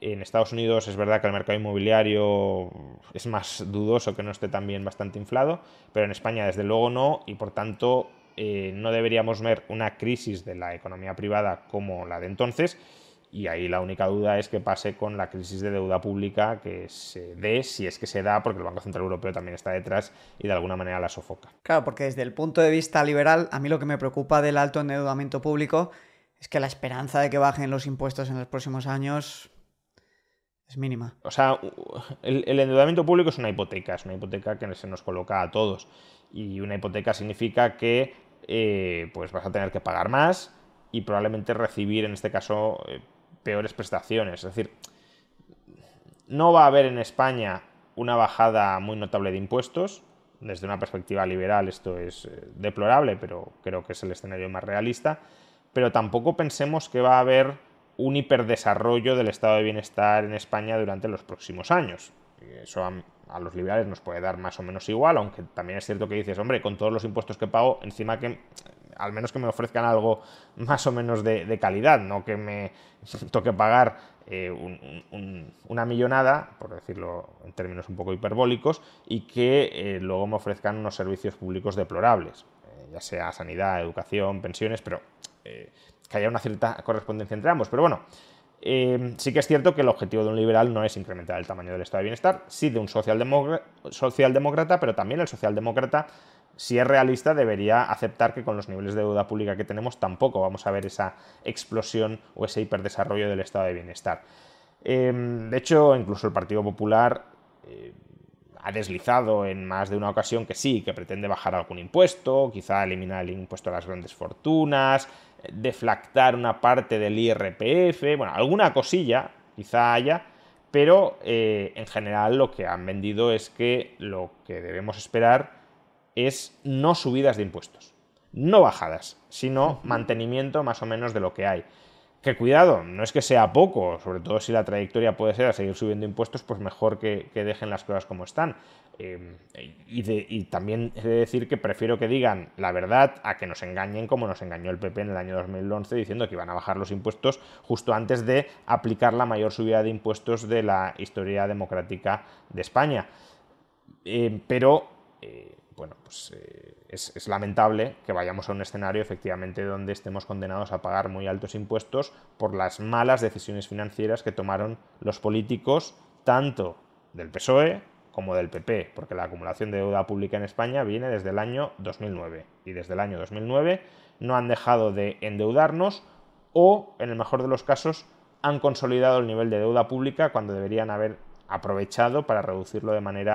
En Estados Unidos es verdad que el mercado inmobiliario es más dudoso que no esté también bastante inflado, pero en España desde luego no y por tanto eh, no deberíamos ver una crisis de la economía privada como la de entonces y ahí la única duda es que pase con la crisis de deuda pública que se dé, si es que se da, porque el Banco Central Europeo también está detrás y de alguna manera la sofoca. Claro, porque desde el punto de vista liberal, a mí lo que me preocupa del alto endeudamiento público es que la esperanza de que bajen los impuestos en los próximos años es mínima. O sea, el, endeudamiento público es una hipoteca, es una hipoteca que se nos coloca a todos. Y una hipoteca significa que eh, pues vas a tener que pagar más y probablemente recibir, en este caso, eh, peores prestaciones. Es decir, no va a haber en España una bajada muy notable de impuestos. Desde una perspectiva liberal esto es eh, deplorable, pero creo que es el escenario más realista pero tampoco pensemos que va a haber un hiperdesarrollo del estado de bienestar en España durante los próximos años. Eso a, los liberales nos puede dar más o menos igual, aunque también es cierto que dices, hombre, con todos los impuestos que pago, encima que al menos que me ofrezcan algo más o menos de, calidad, no que me toque pagar eh, una millonada, por decirlo en términos un poco hiperbólicos, y que eh, luego me ofrezcan unos servicios públicos deplorables, eh, ya sea sanidad, educación, pensiones, pero que haya una cierta correspondencia entre ambos. Pero bueno, sí que es cierto que el objetivo de un liberal no es incrementar el tamaño del estado de bienestar, sí de un socialdemócrata, pero también el socialdemócrata, si es realista, debería aceptar que con los niveles de deuda pública que tenemos tampoco vamos a ver esa explosión o ese hiperdesarrollo del estado de bienestar. Eh, de hecho, incluso el Partido Popular ha deslizado en más de una ocasión que sí, que pretende bajar algún impuesto, quizá eliminar el impuesto a las grandes fortunas, deflactar una parte del IRPF, bueno, alguna cosilla quizá haya, pero eh, en general lo que han vendido es que lo que debemos esperar es no subidas de impuestos, no bajadas, sino mantenimiento más o menos de lo que hay. Que cuidado, no es que sea poco, sobre todo si la trayectoria puede ser a seguir subiendo impuestos, pues mejor que, dejen las cosas como están. Eh, y, también he de decir que prefiero que digan la verdad a que nos engañen como nos engañó el PP en el año 2011 diciendo que iban a bajar los impuestos justo antes de aplicar la mayor subida de impuestos de la historia democrática de España. Eh, pero eh, bueno, pues eh, es, lamentable que vayamos a un escenario efectivamente donde estemos condenados a pagar muy altos impuestos por las malas decisiones financieras que tomaron los políticos, tanto del PSOE como del PP, porque la acumulación de deuda pública en España viene desde el año 2009 y desde el año 2009 no han dejado de endeudarnos o, en el mejor de los casos, han consolidado el nivel de deuda pública cuando deberían haber aprovechado para reducirlo de manera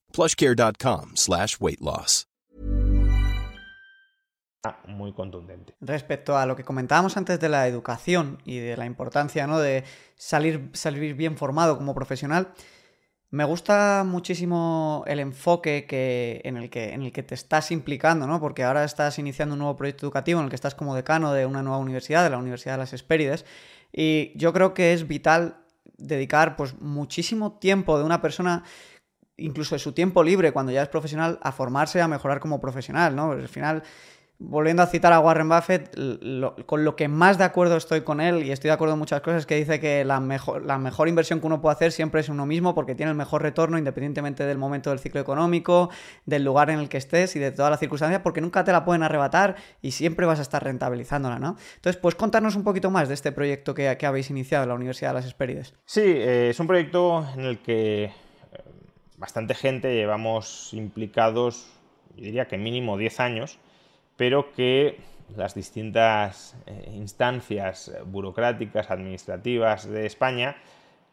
plushcare.com slash weight loss. Muy contundente. Respecto a lo que comentábamos antes de la educación y de la importancia ¿no? de salir, salir bien formado como profesional, me gusta muchísimo el enfoque que, en, el que, en el que te estás implicando, ¿no? Porque ahora estás iniciando un nuevo proyecto educativo en el que estás como decano de una nueva universidad, de la Universidad de las Hespérides, y yo creo que es vital dedicar pues muchísimo tiempo de una persona incluso de su tiempo libre cuando ya es profesional a formarse, a mejorar como profesional, ¿no? Al final volviendo a citar a Warren Buffett, con lo que más de acuerdo estoy con él, y estoy de acuerdo en muchas cosas, que dice que la mejor, la mejor inversión que uno puede hacer siempre es uno mismo porque tiene el mejor retorno independientemente del momento del ciclo económico, del lugar en el que estés y de todas las circunstancias, porque nunca te la pueden arrebatar y siempre vas a estar rentabilizándola, ¿no? Entonces, pues contarnos un poquito más de este proyecto que, habéis iniciado en la Universidad de las Hespérides. Sí, eh, es un proyecto en el que bastante gente llevamos implicados, yo diría que mínimo 10 años, pero que las distintas eh, instancias burocráticas, administrativas de España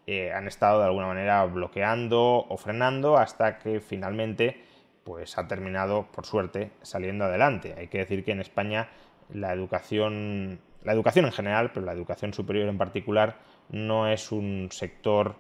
eh, han estado de alguna manera bloqueando o frenando hasta que finalmente pues, ha terminado, por suerte, saliendo adelante. Hay que decir que en España la educación, la educación en general, pero la educación superior en particular, no es un sector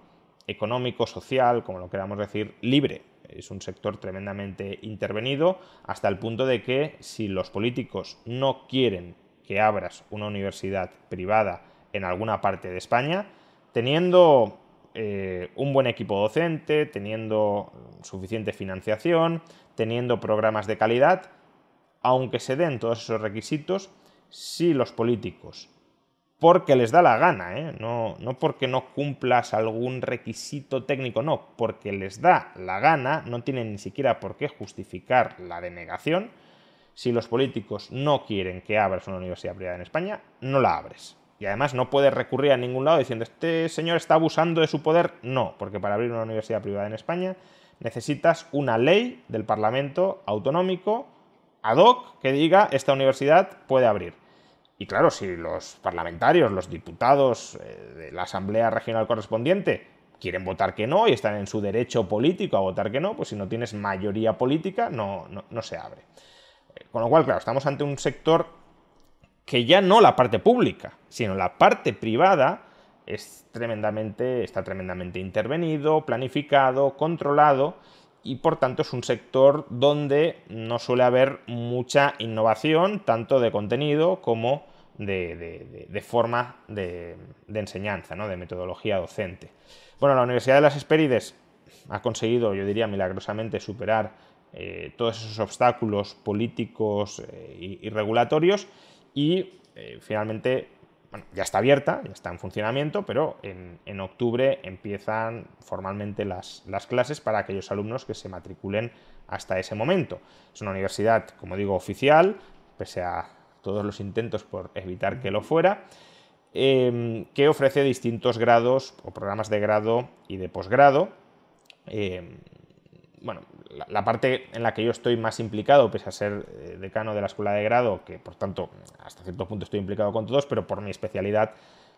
económico, social, como lo queramos decir, libre. Es un sector tremendamente intervenido hasta el punto de que si los políticos no quieren que abras una universidad privada en alguna parte de España, teniendo eh, un buen equipo docente, teniendo suficiente financiación, teniendo programas de calidad, aunque se den todos esos requisitos, si los políticos porque les da la gana, ¿eh? no, no porque no cumplas algún requisito técnico, no, porque les da la gana, no tienen ni siquiera por qué justificar la denegación. Si los políticos no quieren que abras una universidad privada en España, no la abres. Y además no puedes recurrir a ningún lado diciendo, este señor está abusando de su poder. No, porque para abrir una universidad privada en España necesitas una ley del Parlamento autonómico ad hoc que diga, esta universidad puede abrir. Y claro, si los parlamentarios, los diputados eh, de la Asamblea Regional correspondiente quieren votar que no y están en su derecho político a votar que no, pues si no tienes mayoría política no, no, se abre. Eh, con lo cual, claro, estamos ante un sector que ya no la parte pública, sino la parte privada es tremendamente, está tremendamente intervenido, planificado, controlado y por tanto es un sector donde no suele haber mucha innovación, tanto de contenido como de, forma de, enseñanza, ¿no? de metodología docente. Bueno, la Universidad de las Hespérides ha conseguido, yo diría milagrosamente, superar eh, todos esos obstáculos políticos eh, y, regulatorios y eh, finalmente bueno, ya está abierta, ya está en funcionamiento, pero en, octubre empiezan formalmente las, clases para aquellos alumnos que se matriculen hasta ese momento. Es una universidad, como digo, oficial, pese a todos los intentos por evitar que lo fuera, em, que ofrece distintos grados o programas de grado y de posgrado. Em, bueno, la, parte en la que yo estoy más implicado, pese a ser eh, decano de la escuela de grado, que por tanto hasta cierto punto estoy implicado con todos, pero por mi especialidad,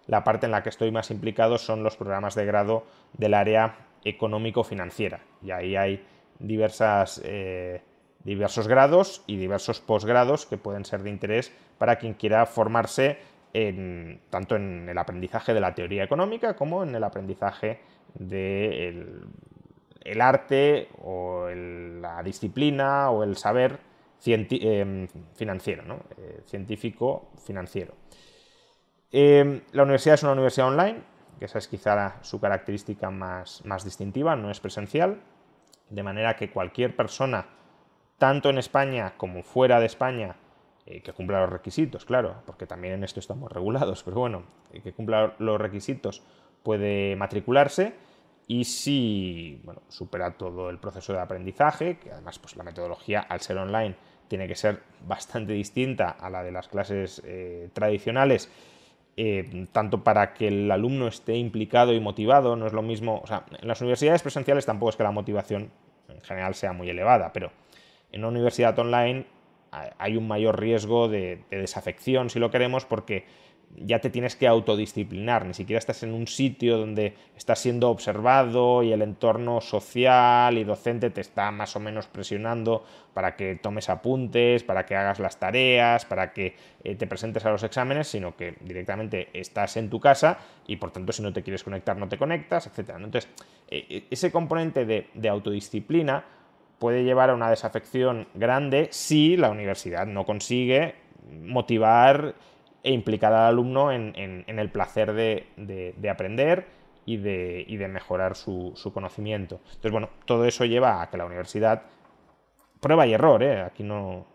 la parte en la que estoy más implicado son los programas de grado del área económico-financiera. Y ahí hay eh, diversos grados y diversos posgrados que pueden ser de interés para quien quiera formarse tanto en el aprendizaje de la teoría económica como en el aprendizaje del el arte o la disciplina o el saber em, financiero, eh, científico financiero. Em, la universidad es una universidad online, que esa es quizá su característica más, más distintiva, no es presencial, de manera que cualquier persona, tanto en España como fuera de España, eh, que cumpla los requisitos, claro, porque también en esto estamos regulados, pero bueno, que cumpla los requisitos puede matricularse y si supera todo el proceso de aprendizaje, que además pues, la metodología al ser online tiene que ser bastante distinta a la de las clases eh, tradicionales, eh, tanto para que el alumno esté implicado y motivado, no es lo mismo, o sea, en las universidades presenciales tampoco es que la motivación en general sea muy elevada, pero en una universidad online hay un mayor riesgo de, desafección, si lo queremos, porque ya te tienes que autodisciplinar, ni siquiera estás en un sitio donde estás siendo observado y el entorno social y docente te está más o menos presionando para que tomes apuntes, para que hagas las tareas, para que eh, te presentes a los exámenes, sino que directamente estás en tu casa y por tanto si no te quieres conectar no te conectas, etc. Entonces, eh, eh, ese componente de autodisciplina puede llevar a una desafección grande si la universidad no consigue motivar e implicar al alumno en, el placer de, aprender y de, mejorar su, conocimiento. Entonces, bueno, todo eso lleva a que la universidad, prueba y error, ¿eh? aquí no,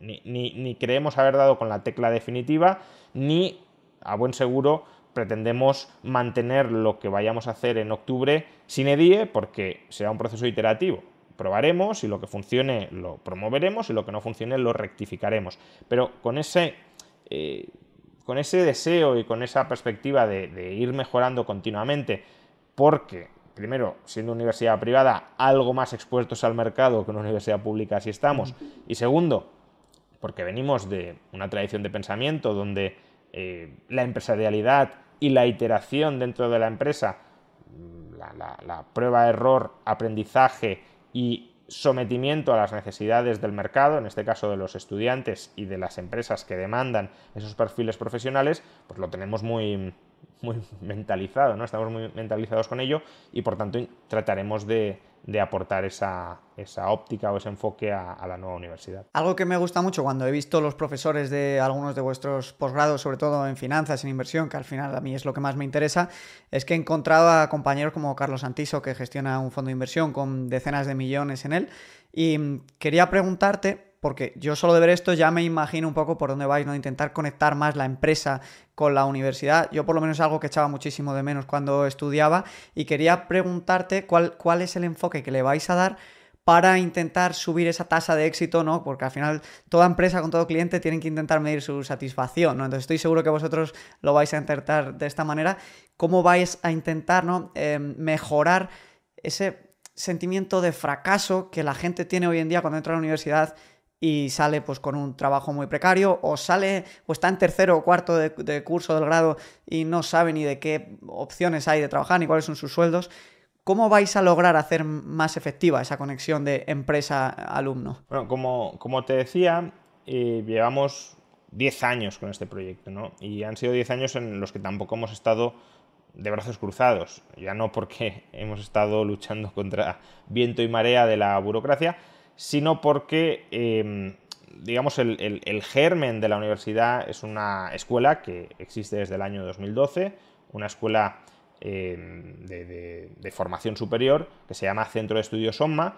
ni, ni, creemos haber dado con la tecla definitiva, ni a buen seguro pretendemos mantener lo que vayamos a hacer en octubre sin EDIE porque será un proceso iterativo probaremos y lo que funcione lo promoveremos y lo que no funcione lo rectificaremos. Pero con ese, eh, con ese deseo y con esa perspectiva de, ir mejorando continuamente, porque primero, siendo universidad privada, algo más expuestos al mercado que una universidad pública si estamos. Y segundo, porque venimos de una tradición de pensamiento donde eh, la empresarialidad y la iteración dentro de la empresa, la, la prueba, error, aprendizaje y sometimiento a las necesidades del mercado, en este caso de los estudiantes y de las empresas que demandan esos perfiles profesionales, pues lo tenemos muy, muy mentalizado, ¿no? Estamos muy mentalizados con ello y por tanto trataremos de, de aportar esa, esa, óptica o ese enfoque a, la nueva universidad. Algo que me gusta mucho cuando he visto los profesores de algunos de vuestros posgrados, sobre todo en finanzas, en inversión, que al final a mí es lo que más me interesa, es que he encontrado a compañeros como Carlos Santiso, que gestiona un fondo de inversión con decenas de millones en él, y quería preguntarte porque yo solo de ver esto ya me imagino un poco por dónde vais, ¿no? Intentar conectar más la empresa con la universidad. Yo por lo menos es algo que echaba muchísimo de menos cuando estudiaba y quería preguntarte cuál, cuál es el enfoque que le vais a dar para intentar subir esa tasa de éxito, ¿no? Porque al final toda empresa con todo cliente tienen que intentar medir su satisfacción, ¿no? Entonces estoy seguro que vosotros lo vais a intentar de esta manera. ¿Cómo vais a intentar, ¿no? Eh, mejorar ese sentimiento de fracaso que la gente tiene hoy en día cuando entra a la universidad y sale pues con un trabajo muy precario o sale o está en tercero o cuarto de, curso del grado y no sabe ni de qué opciones hay de trabajar ni cuáles son sus sueldos. ¿Cómo vais a lograr hacer más efectiva esa conexión de empresa-alumno? Bueno, como, como te decía, eh, llevamos 10 años con este proyecto, ¿no? Y han sido 10 años en los que tampoco hemos estado de brazos cruzados, ya no porque hemos estado luchando contra viento y marea de la burocracia, sino porque, em, digamos, el, germen de la universidad es una escuela que existe desde el año 2012, una escuela em, de, formación superior que se llama Centro de Estudios OMMA,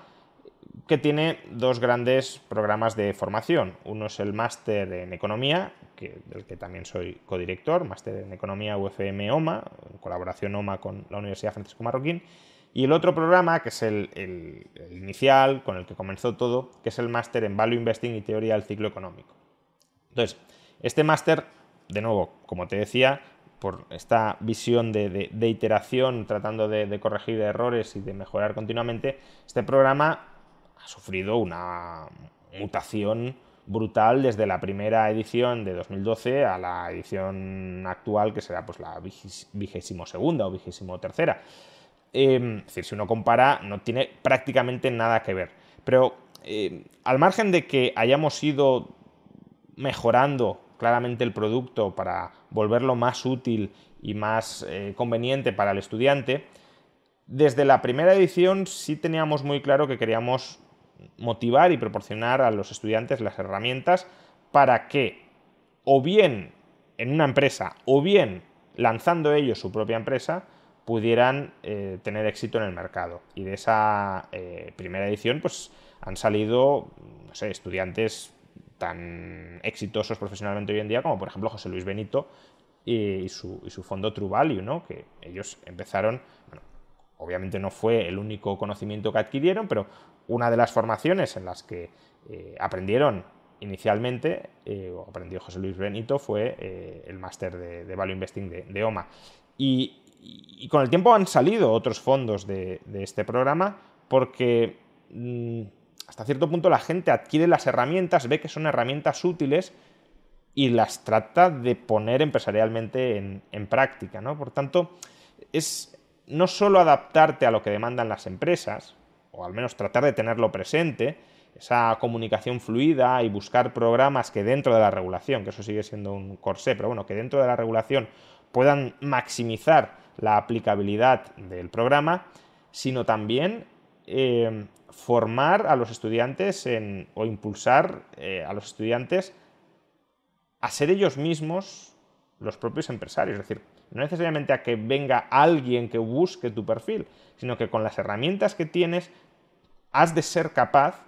que tiene dos grandes programas de formación. Uno es el máster en economía, que, del que también soy codirector, máster en economía UFM OMA, en colaboración OMA con la Universidad Francisco Marroquín, y el otro programa, que es el, inicial, con el que comenzó todo, que es el máster en Value Investing y Teoría del Ciclo Económico. Entonces, este máster, de nuevo, como te decía, por esta visión de, iteración, tratando de, corregir errores y de mejorar continuamente, este programa ha sufrido una mutación brutal desde la primera edición de 2012 a la edición actual, que será pues la vigésimo segunda o vigésimo tercera. Em, es decir, si uno compara, no tiene prácticamente nada que ver. Pero em, al margen de que hayamos ido mejorando claramente el producto para volverlo más útil y más eh, conveniente para el estudiante, desde la primera edición sí teníamos muy claro que queríamos motivar y proporcionar a los estudiantes las herramientas para que o bien en una empresa o bien lanzando ellos su propia empresa pudieran eh, tener éxito en el mercado. Y de esa eh, primera edición, pues han salido, no sé, estudiantes tan exitosos profesionalmente hoy en día como por ejemplo José Luis Benito y, su, fondo True Value, ¿no? que ellos empezaron, obviamente no fue el único conocimiento que adquirieron, pero una de las formaciones en las que eh, aprendieron inicialmente, o aprendió José Luis Benito, fue el máster de, Value Investing de, OMA. Y, con el tiempo han salido otros fondos de, este programa porque mm, hasta cierto punto la gente adquiere las herramientas, ve que son herramientas útiles y las trata de poner empresarialmente en, práctica. ¿no? Por tanto, es no solo adaptarte a lo que demandan las empresas, o al menos tratar de tenerlo presente, esa comunicación fluida y buscar programas que dentro de la regulación, que eso sigue siendo un corsé, pero bueno, que dentro de la regulación puedan maximizar la aplicabilidad del programa, sino también eh, formar a los estudiantes o impulsar eh, a los estudiantes a ser ellos mismos los propios empresarios. Es decir, no necesariamente a que venga alguien que busque tu perfil, sino que con las herramientas que tienes has de ser capaz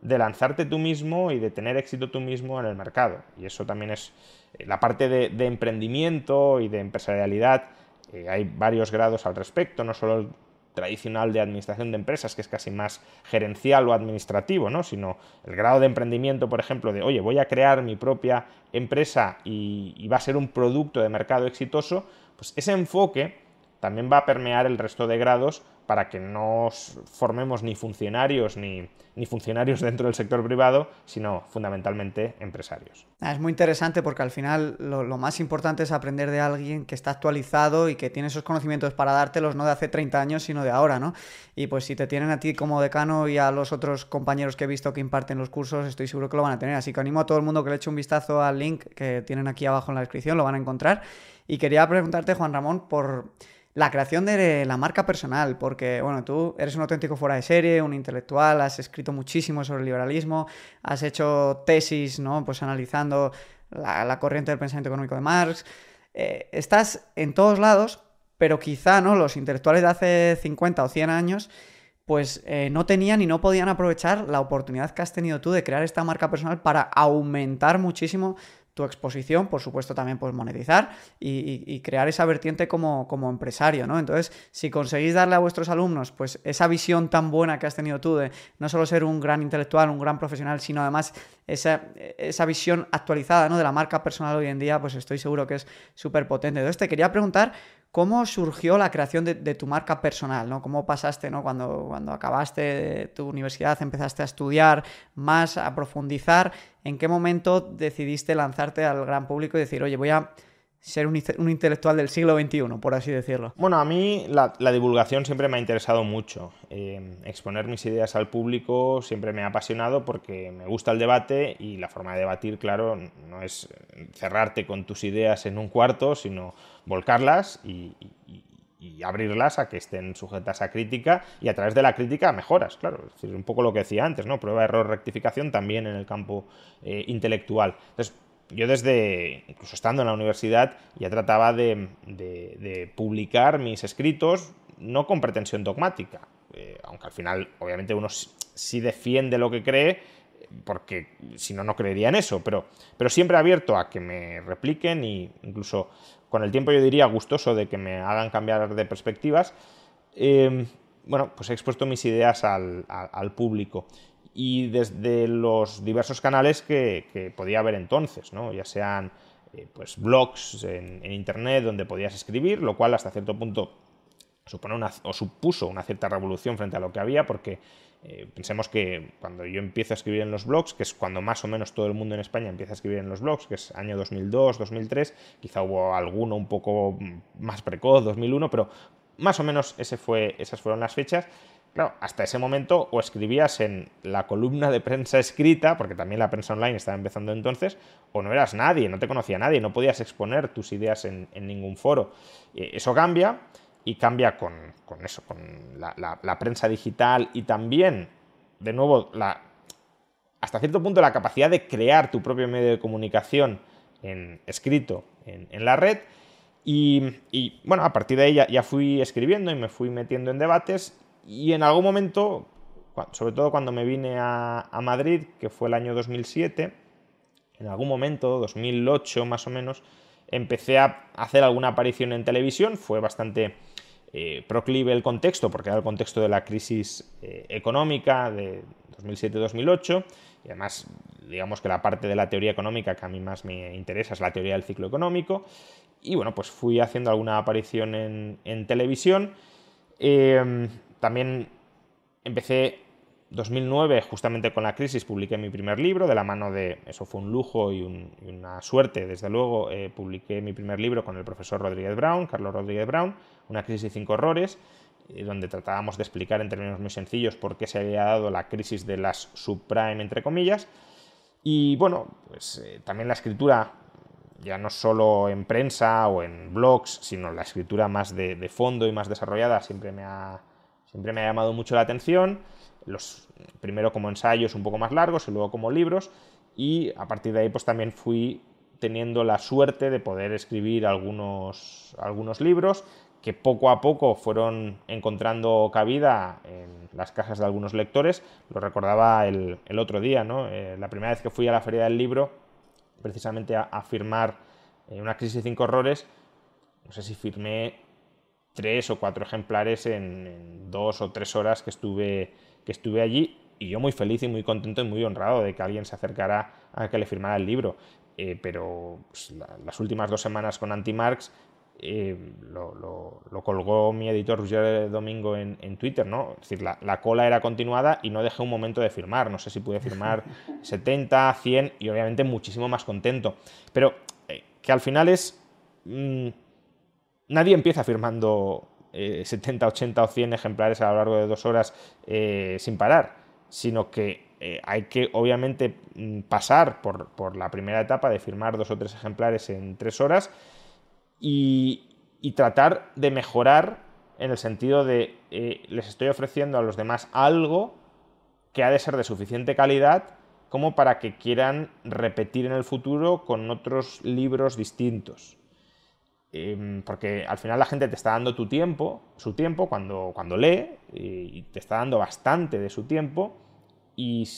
de lanzarte tú mismo y de tener éxito tú mismo en el mercado. Y eso también es eh, la parte de, emprendimiento y de empresarialidad. Eh, hay varios grados al respecto, no solo el tradicional de administración de empresas, que es casi más gerencial o administrativo, ¿no? sino el grado de emprendimiento, por ejemplo, de, oye, voy a crear mi propia empresa y, y va a ser un producto de mercado exitoso, pues ese enfoque también va a permear el resto de grados para que no formemos ni funcionarios ni, funcionarios dentro del sector privado, sino fundamentalmente empresarios. Ah, es muy interesante porque al final lo, más importante es aprender de alguien que está actualizado y que tiene esos conocimientos para dártelos no de hace 30 años, sino de ahora, ¿no? Y pues si te tienen a ti como decano y a los otros compañeros que he visto que imparten los cursos, estoy seguro que lo van a tener. Así que animo a todo el mundo que le eche un vistazo al link que tienen aquí abajo en la descripción, lo van a encontrar. Y quería preguntarte, Juan Ramón, por la creación de la marca personal, porque, bueno, tú eres un auténtico fuera de serie, un intelectual, has escrito muchísimo sobre el liberalismo, has hecho tesis, ¿no? Pues analizando la, corriente del pensamiento económico de Marx. Eh, estás en todos lados, pero quizá, ¿no? Los intelectuales de hace 50 o 100 años pues eh, no tenían y no podían aprovechar la oportunidad que has tenido tú de crear esta marca personal para aumentar muchísimo tu exposición, por supuesto también puedes monetizar y, crear esa vertiente como, empresario, ¿no? Entonces, si conseguís darle a vuestros alumnos pues esa visión tan buena que has tenido tú de no solo ser un gran intelectual, un gran profesional, sino además esa, esa visión actualizada ¿no? de la marca personal hoy en día, pues estoy seguro que es súper potente. Entonces, te quería preguntar ¿Cómo surgió la creación de, tu marca personal? ¿no? ¿Cómo pasaste ¿no? cuando, cuando acabaste tu universidad, empezaste a estudiar más, a profundizar? ¿En qué momento decidiste lanzarte al gran público y decir, oye, voy a ser un, intelectual del siglo XXI, por así decirlo? Bueno, a mí la, divulgación siempre me ha interesado mucho. Eh, exponer mis ideas al público siempre me ha apasionado porque me gusta el debate y la forma de debatir, claro, no es cerrarte con tus ideas en un cuarto, sino volcarlas y, abrirlas a que estén sujetas a crítica y a través de la crítica mejoras, claro. Es decir, un poco lo que decía antes, ¿no? Prueba, error, rectificación también en el campo eh, intelectual. Entonces, yo desde, incluso estando en la universidad, ya trataba de, publicar mis escritos, no con pretensión dogmática, eh, aunque al final, obviamente, uno sí defiende lo que cree, porque si no, no creería en eso, pero, pero siempre abierto a que me repliquen e incluso con el tiempo yo diría gustoso de que me hagan cambiar de perspectivas, eh, bueno, pues he expuesto mis ideas al, público y desde los diversos canales que, podía haber entonces, ¿no? ya sean eh, pues blogs en, internet donde podías escribir, lo cual hasta cierto punto supone una, o supuso una cierta revolución frente a lo que había, porque eh, pensemos que cuando yo empiezo a escribir en los blogs, que es cuando más o menos todo el mundo en España empieza a escribir en los blogs, que es año 2002, 2003, quizá hubo alguno un poco más precoz, 2001, pero más o menos ese fue, esas fueron las fechas. Claro, hasta ese momento o escribías en la columna de prensa escrita, porque también la prensa online estaba empezando entonces, o no eras nadie, no te conocía nadie, no podías exponer tus ideas en, ningún foro. Eh, eso cambia y cambia con, eso, con la, prensa digital y también, de nuevo, la, hasta cierto punto la capacidad de crear tu propio medio de comunicación en, escrito en, la red. Y, bueno, a partir de ahí ya, fui escribiendo y me fui metiendo en debates y en algún momento, sobre todo cuando me vine a, Madrid, que fue el año 2007, en algún momento, 2008 más o menos, empecé a hacer alguna aparición en televisión, fue bastante eh, proclive el contexto, porque era el contexto de la crisis eh, económica de 2007-2008, y además digamos que la parte de la teoría económica que a mí más me interesa es la teoría del ciclo económico, y bueno, pues fui haciendo alguna aparición en, televisión. Em, también empecé 2009, justamente con la crisis, publiqué mi primer libro, de la mano de, eso fue un lujo y, una suerte, desde luego, eh, publiqué mi primer libro con el profesor Rodríguez Brown, Carlos Rodríguez Brown, Una crisis y cinco errores, eh, donde tratábamos de explicar en términos muy sencillos por qué se había dado la crisis de las subprime, entre comillas. Y bueno, pues eh, también la escritura, ya no solo en prensa o en blogs, sino la escritura más de fondo y más desarrollada, siempre me ha, siempre me ha llamado mucho la atención los, primero como ensayos un poco más largos y luego como libros, y a partir de ahí pues también fui teniendo la suerte de poder escribir algunos, algunos libros que poco a poco fueron encontrando cabida en las casas de algunos lectores. Lo recordaba el, otro día, ¿no? Eh, la primera vez que fui a la Feria del Libro, precisamente a, firmar eh, una crisis de cinco horrores, no sé si firmé tres o cuatro ejemplares en dos o tres horas que estuve que estuve allí y yo muy feliz y muy contento y muy honrado de que alguien se acercara a que le firmara el libro. Eh, pero pues, las últimas dos semanas con Antimarx eh, lo, colgó mi editor Roger Domingo en, Twitter, ¿no? Es decir, la, cola era continuada y no dejé un momento de firmar. No sé si pude firmar 70, 100 y obviamente muchísimo más contento. Pero eh, que al final es... Mm, nadie empieza firmando 70, eh, 80 o 100 ejemplares a lo largo de dos horas eh, sin parar, sino que eh, hay que obviamente mm, pasar por, la primera etapa de firmar dos o tres ejemplares en tres horas y, tratar de mejorar en el sentido de les estoy ofreciendo a los demás algo que ha de ser de suficiente calidad como para que quieran repetir en el futuro con otros libros distintos. Em, porque al final la gente te está dando tu tiempo, su tiempo cuando, cuando lee, y te está dando bastante de su tiempo, y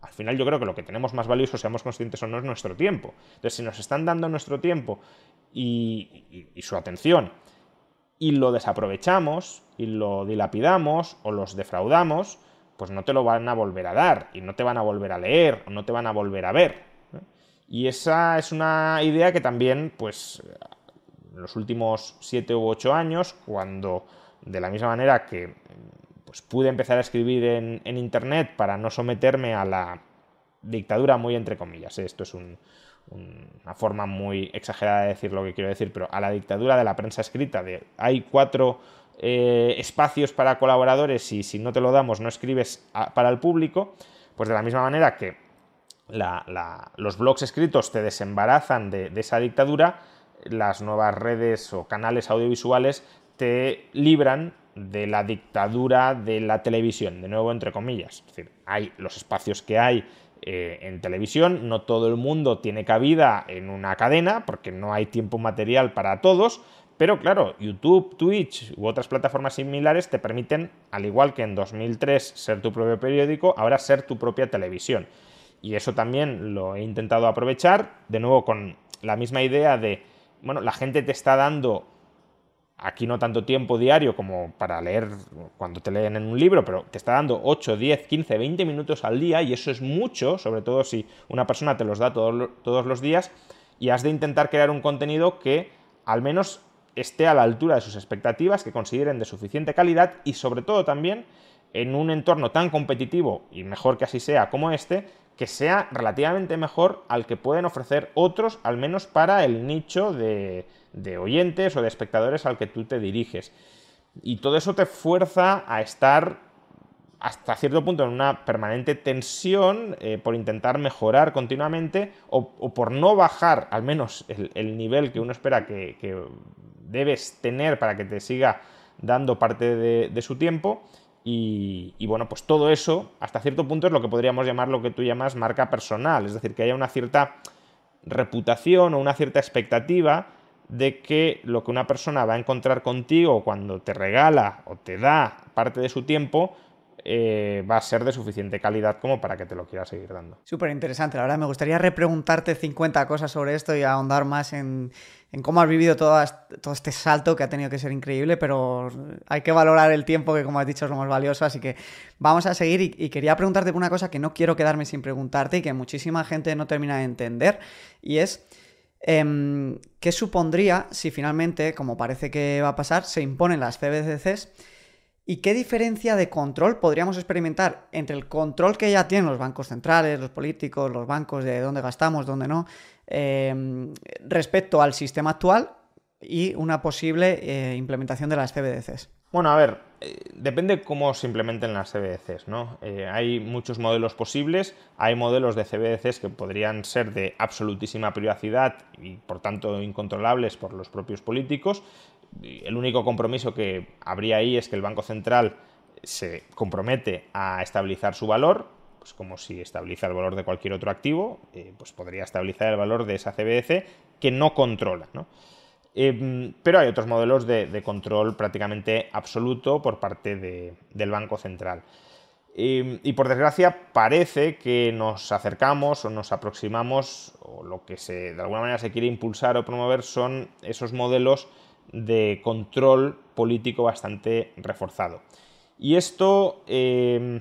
al final yo creo que lo que tenemos más valioso, seamos conscientes o no, es nuestro tiempo. Entonces, si nos están dando nuestro tiempo y, y su atención, y lo desaprovechamos, y lo dilapidamos, o los defraudamos, pues no te lo van a volver a dar, y no te van a volver a leer, o no te van a volver a ver. Y esa es una idea que también, pues, los últimos siete u ocho años, cuando de la misma manera que pues, pude empezar a escribir en, Internet para no someterme a la dictadura, muy entre comillas, ¿eh? esto es una forma muy exagerada de decir lo que quiero decir, pero a la dictadura de la prensa escrita, de hay cuatro eh, espacios para colaboradores y si no te lo damos no escribes para el público, pues de la misma manera que los blogs escritos te desembarazan de, esa dictadura, las nuevas redes o canales audiovisuales te libran de la dictadura de la televisión, de nuevo entre comillas. Es decir, hay los espacios que hay eh, en televisión, no todo el mundo tiene cabida en una cadena porque no hay tiempo material para todos, pero claro, YouTube, Twitch u otras plataformas similares te permiten, al igual que en 2003 ser tu propio periódico, ahora ser tu propia televisión y eso también lo he intentado aprovechar, de nuevo con la misma idea de, bueno, la gente te está dando aquí no tanto tiempo diario como para leer cuando te leen en un libro, pero te está dando 8, 10, 15, 20 minutos al día y eso es mucho, sobre todo si una persona te los da todos los días y has de intentar crear un contenido que al menos esté a la altura de sus expectativas, que consideren de suficiente calidad y sobre todo también en un entorno tan competitivo y mejor que así sea como este, que sea relativamente mejor al que pueden ofrecer otros, al menos para el nicho de, oyentes o de espectadores al que tú te diriges. Y todo eso te fuerza a estar hasta cierto punto en una permanente tensión eh, por intentar mejorar continuamente o, por no bajar al menos el, nivel que uno espera que, debes tener para que te siga dando parte de su tiempo y, bueno, pues todo eso, hasta cierto punto, es lo que podríamos llamar lo que tú llamas marca personal, es decir, que haya una cierta reputación o una cierta expectativa de que lo que una persona va a encontrar contigo cuando te regala o te da parte de su tiempo eh, va a ser de suficiente calidad como para que te lo quiera seguir dando. Súper interesante, la verdad. Me gustaría repreguntarte 50 cosas sobre esto y ahondar más en, cómo has vivido todo, este salto que ha tenido que ser increíble, pero hay que valorar el tiempo que, como has dicho, es lo más valioso. Así que vamos a seguir y, quería preguntarte una cosa que no quiero quedarme sin preguntarte y que muchísima gente no termina de entender y es... Em, ¿Qué supondría si finalmente, como parece que va a pasar, se imponen las CBDCs ¿Y qué diferencia de control podríamos experimentar entre el control que ya tienen los bancos centrales, los políticos, los bancos de dónde gastamos, dónde no, eh, respecto al sistema actual y una posible eh, implementación de las CBDCs? Bueno, a ver, eh, depende cómo se implementen las CBDCs, ¿no? hay muchos modelos posibles, hay modelos de CBDCs que podrían ser de absolutísima privacidad y por tanto incontrolables por los propios políticos, el único compromiso que habría ahí es que el Banco Central se compromete a estabilizar su valor, pues como si estabiliza el valor de cualquier otro activo, eh, pues podría estabilizar el valor de esa CBDC que no controla. Em, pero hay otros modelos de, control prácticamente absoluto por parte del Banco Central. Em, y por desgracia parece que nos acercamos o nos aproximamos, o lo que se, de alguna manera se quiere impulsar o promover son esos modelos de control político bastante reforzado. Y esto, em,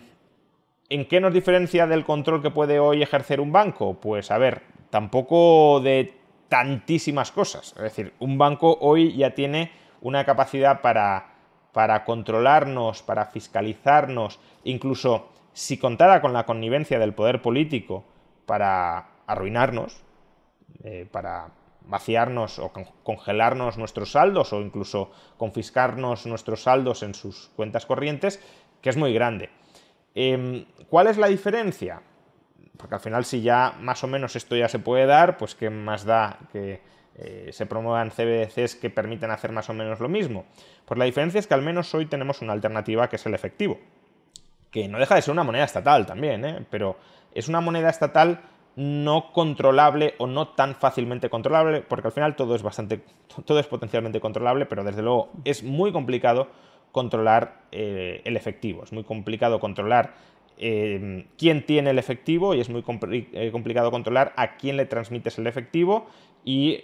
¿en qué nos diferencia del control que puede hoy ejercer un banco? Pues a ver, tampoco de tantísimas cosas. Es decir, un banco hoy ya tiene una capacidad para, para controlarnos, para fiscalizarnos, incluso si contara con la connivencia del poder político para arruinarnos, eh, para vaciarnos o congelarnos nuestros saldos o incluso confiscarnos nuestros saldos en sus cuentas corrientes, que es muy grande. Em, ¿Cuál es la diferencia? Porque al final si ya más o menos esto ya se puede dar, pues qué más da que eh, se promuevan CBDCs que permiten hacer más o menos lo mismo. Pues la diferencia es que al menos hoy tenemos una alternativa que es el efectivo, que no deja de ser una moneda estatal también, ¿eh? pero es una moneda estatal no controlable o no tan fácilmente controlable, porque al final todo es bastante, todo es potencialmente controlable, pero desde luego es muy complicado controlar eh, el efectivo, es muy complicado controlar eh, quién tiene el efectivo y es muy eh, complicado controlar a quién le transmites el efectivo y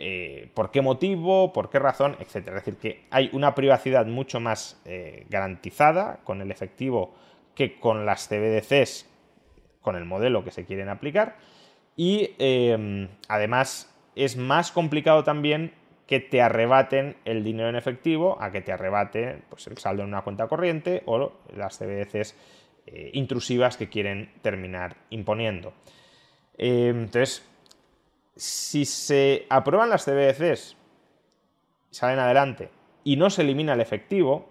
por qué motivo, por qué razón, etc. Es decir, que hay una privacidad mucho más garantizada con el efectivo que con las CBDCs, con el modelo que se quieren aplicar. Y em, además es más complicado también que te arrebaten el dinero en efectivo a que te arrebate pues, el saldo en una cuenta corriente o las CBDCs eh, intrusivas que quieren terminar imponiendo. Em, entonces, si se aprueban las CBDCs, salen adelante y no se elimina el efectivo,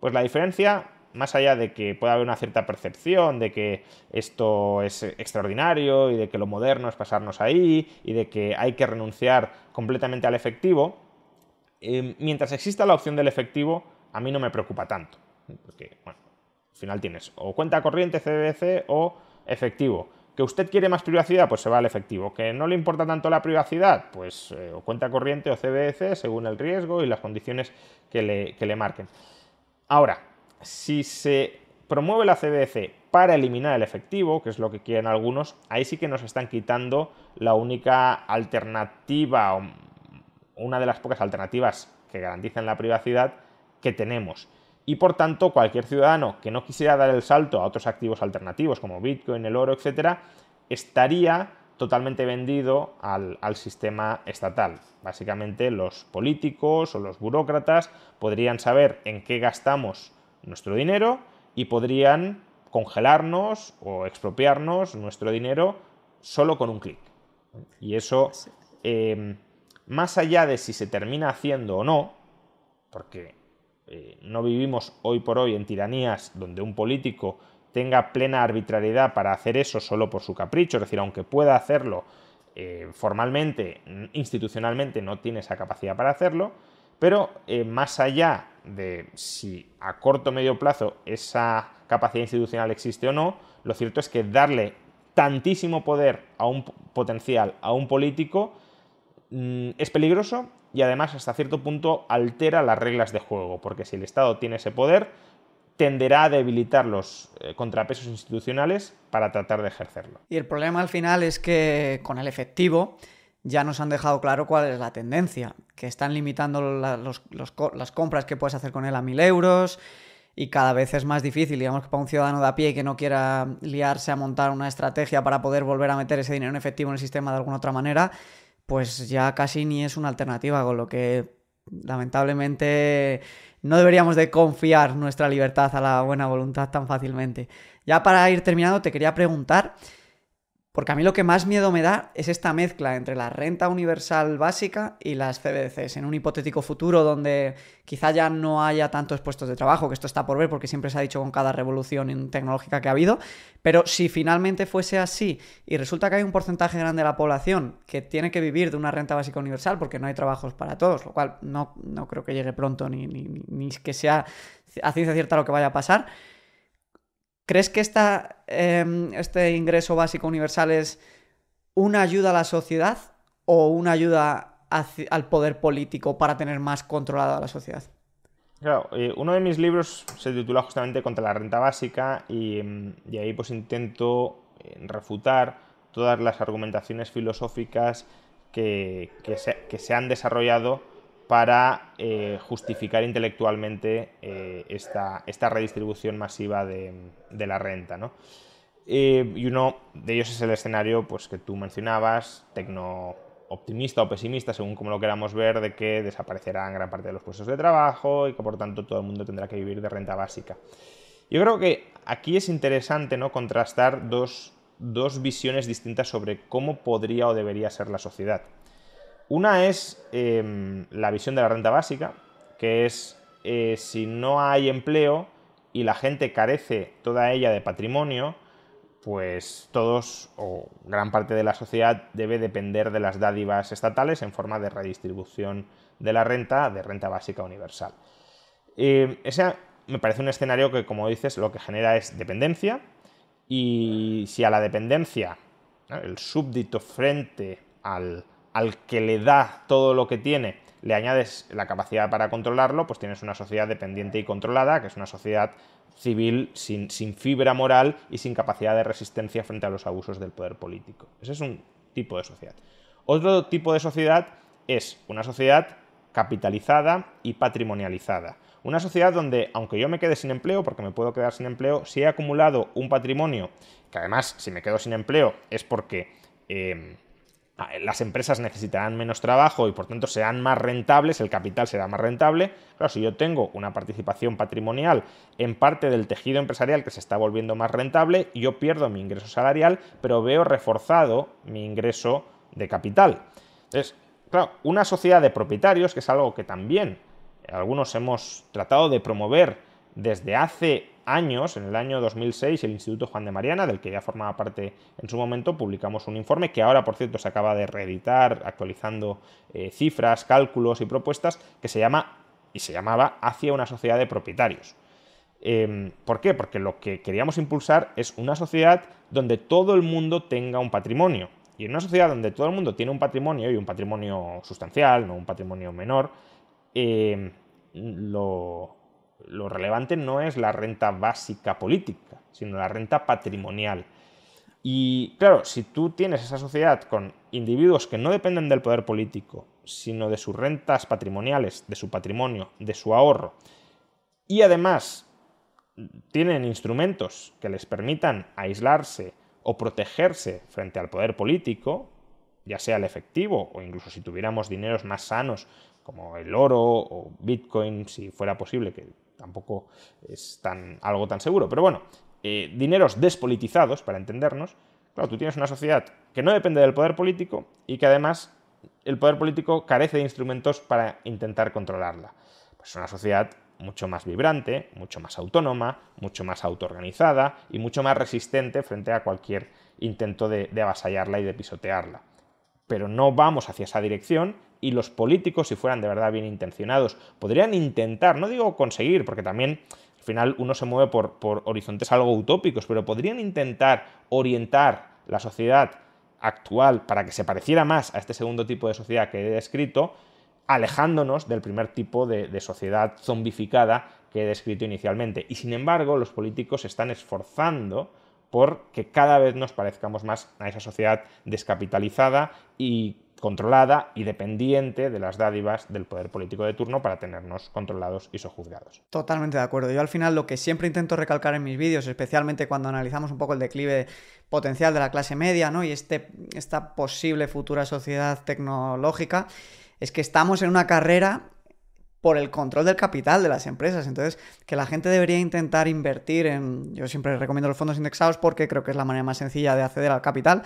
pues la diferencia más allá de que pueda haber una cierta percepción de que esto es extraordinario y de que lo moderno es pasarnos ahí y de que hay que renunciar completamente al efectivo, eh, mientras exista la opción del efectivo, a mí no me preocupa tanto. Porque, bueno, al final tienes o cuenta corriente CBC o efectivo. ¿Que usted quiere más privacidad? Pues se va al efectivo. ¿Que no le importa tanto la privacidad? Pues eh, o cuenta corriente o CBC según el riesgo y las condiciones que le, que le marquen. Ahora, si se promueve la CBDC para eliminar el efectivo, que es lo que quieren algunos, ahí sí que nos están quitando la única alternativa, una de las pocas alternativas que garantizan la privacidad que tenemos. Y por tanto, cualquier ciudadano que no quisiera dar el salto a otros activos alternativos como Bitcoin, el oro, etc., estaría totalmente vendido al, al, sistema estatal. Básicamente los políticos o los burócratas podrían saber en qué gastamos nuestro dinero y podrían congelarnos o expropiarnos nuestro dinero solo con un clic. Y eso, em, más allá de si se termina haciendo o no, porque eh, no vivimos hoy por hoy en tiranías donde un político tenga plena arbitrariedad para hacer eso solo por su capricho, es decir, aunque pueda hacerlo eh, formalmente, institucionalmente no tiene esa capacidad para hacerlo, pero eh, más allá de si a corto o medio plazo esa capacidad institucional existe o no, lo cierto es que darle tantísimo poder a un potencial, a un político, mm, es peligroso y además hasta cierto punto altera las reglas de juego, porque si el Estado tiene ese poder, tenderá a debilitar los eh, contrapesos institucionales para tratar de ejercerlo. Y el problema al final es que con el efectivo ya nos han dejado claro cuál es la tendencia, que están limitando las compras que puedes hacer con él a mil euros y cada vez es más difícil, digamos que para un ciudadano de a pie que no quiera liarse a montar una estrategia para poder volver a meter ese dinero en efectivo en el sistema de alguna otra manera, pues ya casi ni es una alternativa, con lo que lamentablemente no deberíamos de confiar nuestra libertad a la buena voluntad tan fácilmente. Ya para ir terminando, te quería preguntar porque a mí lo que más miedo me da es esta mezcla entre la renta universal básica y las CBDCs. En un hipotético futuro donde quizá ya no haya tantos puestos de trabajo, que esto está por ver porque siempre se ha dicho con cada revolución tecnológica que ha habido, pero si finalmente fuese así y resulta que hay un porcentaje grande de la población que tiene que vivir de una renta básica universal porque no hay trabajos para todos, lo cual no, no creo que llegue pronto ni, ni, ni que sea a ciencia cierta lo que vaya a pasar, ¿Crees que esta, em, este ingreso básico universal es una ayuda a la sociedad o una ayuda al poder político para tener más controlada la sociedad? Claro, eh, uno de mis libros se titula justamente Contra la renta básica y, em, ahí pues intento eh, refutar todas las argumentaciones filosóficas que, que se han desarrollado para eh, justificar intelectualmente eh, esta, esta, redistribución masiva de, la renta. ¿no? Eh, y uno de ellos es el escenario pues, que tú mencionabas, tecno optimista o pesimista, según como lo queramos ver, de que desaparecerán gran parte de los puestos de trabajo y que por tanto todo el mundo tendrá que vivir de renta básica. Yo creo que aquí es interesante ¿no? contrastar dos, dos visiones distintas sobre cómo podría o debería ser la sociedad. Una es em, la visión de la renta básica, que es eh, si no hay empleo y la gente carece toda ella de patrimonio, pues todos o gran parte de la sociedad debe depender de las dádivas estatales en forma de redistribución de la renta, de renta básica universal. Em, ese me parece un escenario que, como dices, lo que genera es dependencia y si a la dependencia, el súbdito frente al al que le da todo lo que tiene, le añades la capacidad para controlarlo, pues tienes una sociedad dependiente y controlada, que es una sociedad civil sin, fibra moral y sin capacidad de resistencia frente a los abusos del poder político. Ese es un tipo de sociedad. Otro tipo de sociedad es una sociedad capitalizada y patrimonializada. Una sociedad donde, aunque yo me quede sin empleo, porque me puedo quedar sin empleo, si he acumulado un patrimonio, que además, si me quedo sin empleo, es porque eh, las empresas necesitarán menos trabajo y por tanto serán más rentables, el capital será más rentable. Claro, si yo tengo una participación patrimonial en parte del tejido empresarial que se está volviendo más rentable, yo pierdo mi ingreso salarial, pero veo reforzado mi ingreso de capital. Entonces, claro, una sociedad de propietarios, que es algo que también algunos hemos tratado de promover desde hace años, en el año 2006, el Instituto Juan de Mariana, del que ya formaba parte en su momento, publicamos un informe que ahora, por cierto, se acaba de reeditar, actualizando eh, cifras, cálculos y propuestas, que se llama y se llamaba Hacia una sociedad de propietarios. Em, ¿Por qué? Porque lo que queríamos impulsar es una sociedad donde todo el mundo tenga un patrimonio. Y en una sociedad donde todo el mundo tiene un patrimonio y un patrimonio sustancial, no un patrimonio menor, em, lo, lo relevante no es la renta básica política, sino la renta patrimonial. Y claro, si tú tienes esa sociedad con individuos que no dependen del poder político, sino de sus rentas patrimoniales, de su patrimonio, de su ahorro, y además tienen instrumentos que les permitan aislarse o protegerse frente al poder político, ya sea el efectivo o incluso si tuviéramos dineros más sanos como el oro o Bitcoin, si fuera posible, que tampoco es tan, algo tan seguro. Pero bueno, eh, dineros despolitizados, para entendernos. Claro, tú tienes una sociedad que no depende del poder político y que además el poder político carece de instrumentos para intentar controlarla. Pues es una sociedad mucho más vibrante, mucho más autónoma, mucho más autoorganizada y mucho más resistente frente a cualquier intento de avasallarla y de pisotearla. Pero no vamos hacia esa dirección y los políticos, si fueran de verdad bien intencionados, podrían intentar, no digo conseguir, porque también al final uno se mueve por, horizontes algo utópicos, pero podrían intentar orientar la sociedad actual para que se pareciera más a este segundo tipo de sociedad que he descrito, alejándonos del primer tipo de, de sociedad zombificada que he descrito inicialmente. Y sin embargo, los políticos se están esforzando por que cada vez nos parezcamos más a esa sociedad descapitalizada y controlada y dependiente de las dádivas del poder político de turno para tenernos controlados y sojuzgados. Totalmente de acuerdo. Yo al final lo que siempre intento recalcar en mis vídeos, especialmente cuando analizamos un poco el declive potencial de la clase media ¿no? y este, esta posible futura sociedad tecnológica, es que estamos en una carrera por el control del capital de las empresas. Entonces, que la gente debería intentar invertir en... Yo siempre recomiendo los fondos indexados porque creo que es la manera más sencilla de acceder al capital.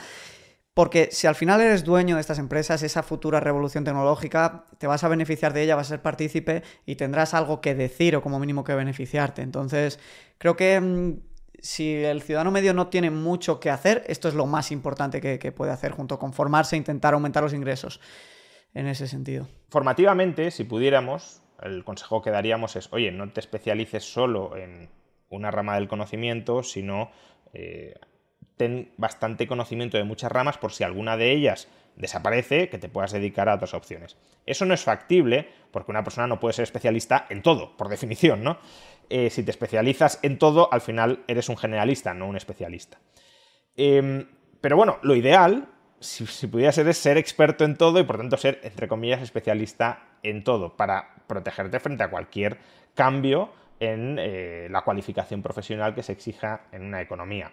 Porque si al final eres dueño de estas empresas, esa futura revolución tecnológica, te vas a beneficiar de ella, vas a ser partícipe y tendrás algo que decir o como mínimo que beneficiarte. Entonces, creo que mm, si el ciudadano medio no tiene mucho que hacer, esto es lo más importante que, que puede hacer junto con formarse e intentar aumentar los ingresos en ese sentido. Formativamente, si pudiéramos, el consejo que daríamos es, oye, no te especialices solo en una rama del conocimiento, sino eh, ten bastante conocimiento de muchas ramas por si alguna de ellas desaparece, que te puedas dedicar a otras opciones. Eso no es factible porque una persona no puede ser especialista en todo, por definición, ¿no? Eh, si te especializas en todo, al final eres un generalista, no un especialista. Em, pero bueno, lo ideal, si, pudiera ser, es ser experto en todo y por tanto ser, entre comillas, especialista en todo, para protegerte frente a cualquier cambio en eh, la cualificación profesional que se exija en una economía.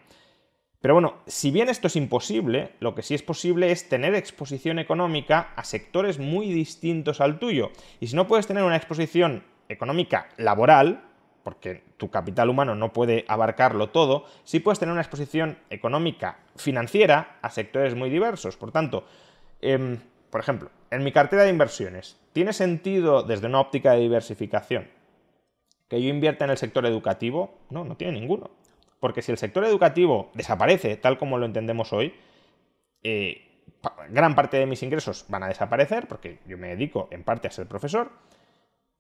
Pero bueno, si bien esto es imposible, lo que sí es posible es tener exposición económica a sectores muy distintos al tuyo. Y si no puedes tener una exposición económica laboral, porque tu capital humano no puede abarcarlo todo, sí puedes tener una exposición económica financiera a sectores muy diversos. Por tanto, em, por ejemplo, en mi cartera de inversiones, ¿tiene sentido desde una óptica de diversificación que yo invierta en el sector educativo? No, no tiene ninguno. Porque si el sector educativo desaparece tal como lo entendemos hoy, eh, gran parte de mis ingresos van a desaparecer, porque yo me dedico en parte a ser profesor.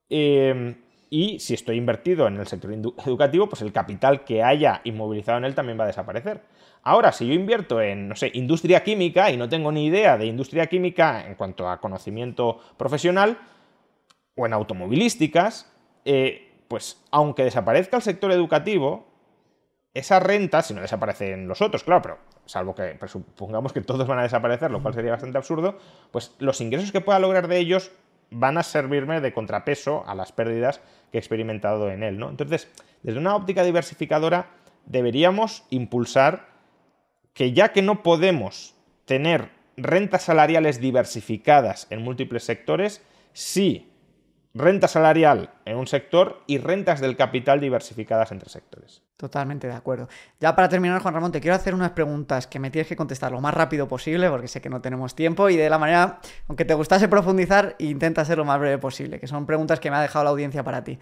Em, y si estoy invertido en el sector educativo, pues el capital que haya inmovilizado en él también va a desaparecer. Ahora, si yo invierto en, no sé, industria química y no tengo ni idea de industria química en cuanto a conocimiento profesional, o en automovilísticas, eh, pues aunque desaparezca el sector educativo, esa renta, si no desaparecen los otros, claro, pero salvo que supongamos que todos van a desaparecer, lo cual sería bastante absurdo, pues los ingresos que pueda lograr de ellos van a servirme de contrapeso a las pérdidas que he experimentado en él, ¿no? Entonces, desde una óptica diversificadora, deberíamos impulsar que ya que no podemos tener rentas salariales diversificadas en múltiples sectores, sí renta salarial en un sector y rentas del capital diversificadas entre sectores. Totalmente de acuerdo. Ya para terminar, Juan Ramón, te quiero hacer unas preguntas que me tienes que contestar lo más rápido posible, porque sé que no tenemos tiempo y de la manera, aunque te gustase profundizar, intenta ser lo más breve posible, que son preguntas que me ha dejado la audiencia para ti.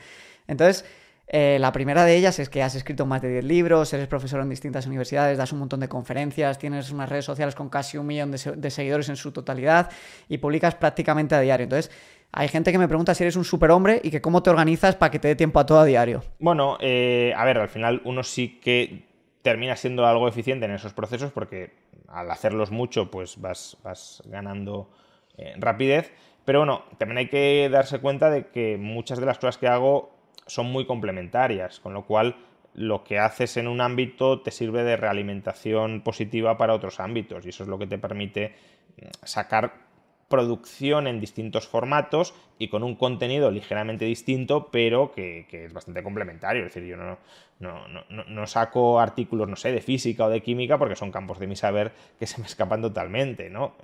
Entonces, eh, la primera de ellas es que has escrito más de 10 libros, eres profesor en distintas universidades, das un montón de conferencias, tienes unas redes sociales con casi un millón de seguidores en su totalidad y publicas prácticamente a diario. Entonces, hay gente que me pregunta si eres un superhombre y que cómo te organizas para que te dé tiempo a todo a diario. Bueno, eh, a ver, al final uno sí que termina siendo algo eficiente en esos procesos porque al hacerlos mucho pues vas, ganando eh, rapidez. Pero bueno, también hay que darse cuenta de que muchas de las cosas que hago son muy complementarias, con lo cual lo que haces en un ámbito te sirve de realimentación positiva para otros ámbitos y eso es lo que te permite mm, sacar producción en distintos formatos y con un contenido ligeramente distinto, pero que, es bastante complementario. Es decir, yo no, saco artículos, no sé, de física o de química porque son campos de mi saber que se me escapan totalmente, ¿no?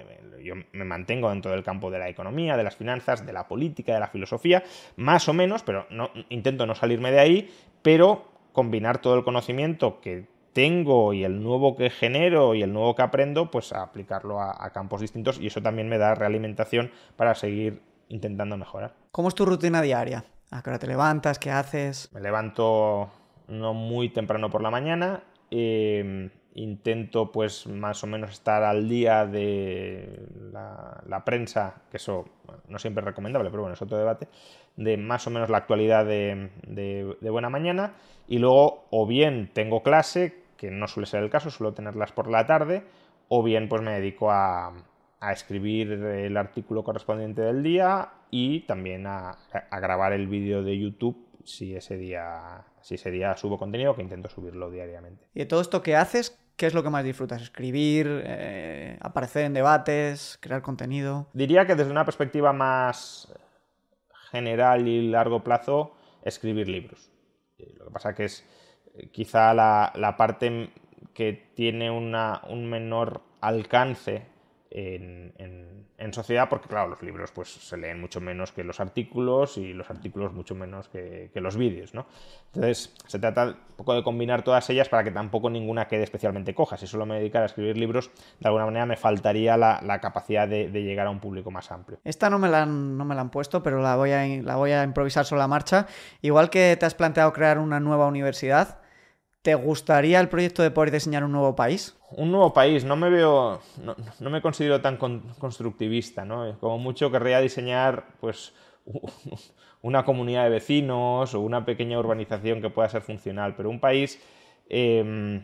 Yo me mantengo dentro del campo de la economía, de las finanzas, de la política, de la filosofía, más o menos, pero intento no salirme de ahí, pero combinar todo el conocimiento que tengo y el nuevo que genero y el nuevo que aprendo, pues a aplicarlo a, campos distintos y eso también me da realimentación para seguir intentando mejorar. ¿Cómo es tu rutina diaria? ¿A qué hora te levantas? ¿Qué haces? Me levanto no muy temprano por la mañana. Em, intento pues más o menos estar al día de la, prensa, que eso no siempre es recomendable, pero bueno, es otro debate, de más o menos la actualidad de, de, buena mañana. Y luego o bien tengo clase, que no suele ser el caso, suelo tenerlas por la tarde, o bien pues me dedico a, a escribir el artículo correspondiente del día y también a, a grabar el vídeo de YouTube si ese día si ese día subo contenido que intento subirlo diariamente. ¿Y de todo esto que haces, qué es lo que más disfrutas? ¿Escribir, eh, aparecer en debates, crear contenido? Diría que desde una perspectiva más general y largo plazo, escribir libros. Lo que pasa que es eh, quizá la, la parte que tiene una, un menor alcance en, en, sociedad, porque claro, los libros pues se leen mucho menos que los artículos y los artículos mucho menos que, que los vídeos, ¿no? Entonces se trata un poco de combinar todas ellas para que tampoco ninguna quede especialmente coja. Si solo me dedicara a escribir libros, de alguna manera me faltaría la, la capacidad de, llegar a un público más amplio. Esta no me la han, no me la han puesto, pero la voy, a, la voy a improvisar sobre marcha. Igual que te has planteado crear una nueva universidad, ¿Te gustaría el proyecto de poder diseñar un nuevo país? Un nuevo país, no me veo, no, me considero tan con, constructivista, ¿no? Como mucho querría diseñar, pues, una comunidad de vecinos o una pequeña urbanización que pueda ser funcional, pero un país, eh,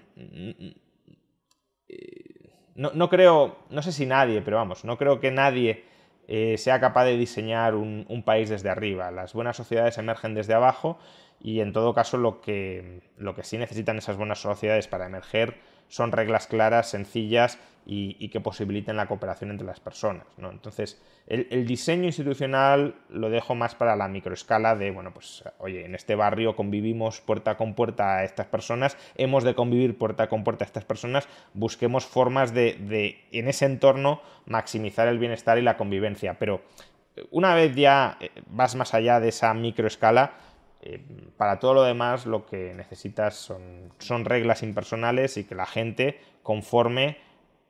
no, no, creo, no sé si nadie, pero vamos, no creo que nadie eh, sea capaz de diseñar un país desde arriba. Las buenas sociedades emergen desde abajo y en todo caso lo que, lo que sí necesitan esas buenas sociedades para emerger son reglas claras, sencillas y, que posibiliten la cooperación entre las personas. ¿no? Entonces, el, diseño institucional lo dejo más para la microescala de, bueno, pues, oye, en este barrio convivimos puerta con puerta a estas personas, hemos de convivir puerta con puerta a estas personas, busquemos formas de, de en ese entorno, maximizar el bienestar y la convivencia. Pero una vez ya vas más allá de esa microescala, eh, para todo lo demás lo que necesitas son, son, reglas impersonales y que la gente conforme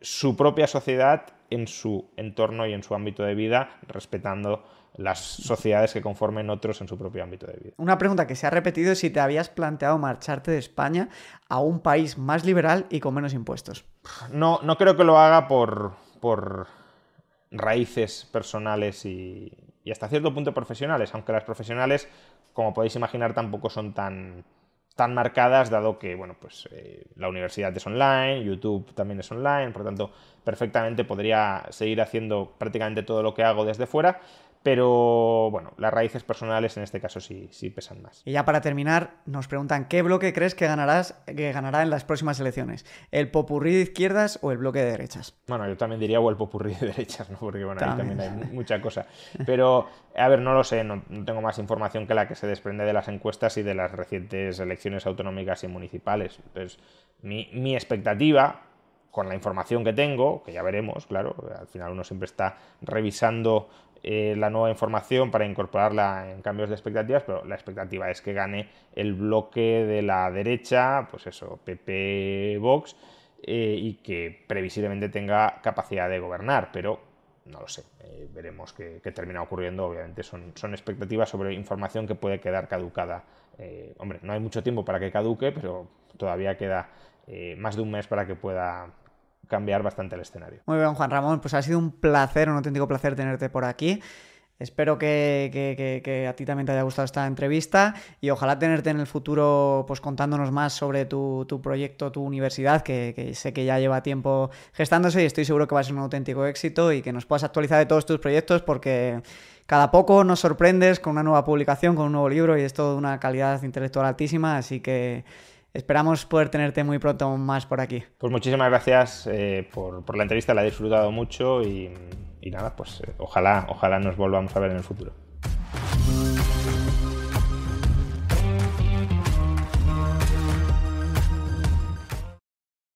su propia sociedad en su entorno y en su ámbito de vida, respetando las sociedades que conformen otros en su propio ámbito de vida. Una pregunta que se ha repetido es si te habías planteado marcharte de España a un país más liberal y con menos impuestos. No, no creo que lo haga por, por raíces personales y, y hasta cierto punto profesionales, aunque las profesionales como podéis imaginar, tampoco son tan, tan marcadas, dado que bueno, pues, eh, la universidad es online, YouTube también es online, por lo tanto, perfectamente podría seguir haciendo prácticamente todo lo que hago desde fuera, pero bueno, las raíces personales en este caso sí, sí pesan más. Y ya para terminar, nos preguntan qué bloque crees que, ganarás, que ganará en las próximas elecciones, ¿el popurrí de izquierdas o el bloque de derechas? Bueno, yo también diría o el popurrí de derechas, ¿no? porque bueno, también. ahí también hay mucha cosa. Pero, a ver, no lo sé, no, no, tengo más información que la que se desprende de las encuestas y de las recientes elecciones autonómicas y municipales. Entonces, mi, mi expectativa con la información que tengo, que ya veremos, claro, al final uno siempre está revisando eh, la nueva información para incorporarla en cambios de expectativas, pero la expectativa es que gane el bloque de la derecha, pues eso, PP Vox, eh, y que previsiblemente tenga capacidad de gobernar, pero no lo sé, eh, veremos qué, qué, termina ocurriendo, obviamente son, son, expectativas sobre información que puede quedar caducada. Hombre, no hay mucho tiempo para que caduque, pero todavía queda más de un mes para que pueda cambiar bastante el escenario. Muy bien, Juan Ramón, pues ha sido un placer, un auténtico placer tenerte por aquí. Espero que, a ti también te haya gustado esta entrevista y ojalá tenerte en el futuro pues contándonos más sobre tu, tu proyecto, tu universidad, que, sé que ya lleva tiempo gestándose y estoy seguro que va a ser un auténtico éxito y que nos puedas actualizar de todos tus proyectos porque cada poco nos sorprendes con una nueva publicación, con un nuevo libro y es todo de una calidad intelectual altísima, así que Esperamos poder tenerte muy pronto más por aquí. Pues muchísimas gracias eh, por, la entrevista, la he disfrutado mucho y, y nada, pues eh, ojalá, ojalá nos volvamos a ver en el futuro.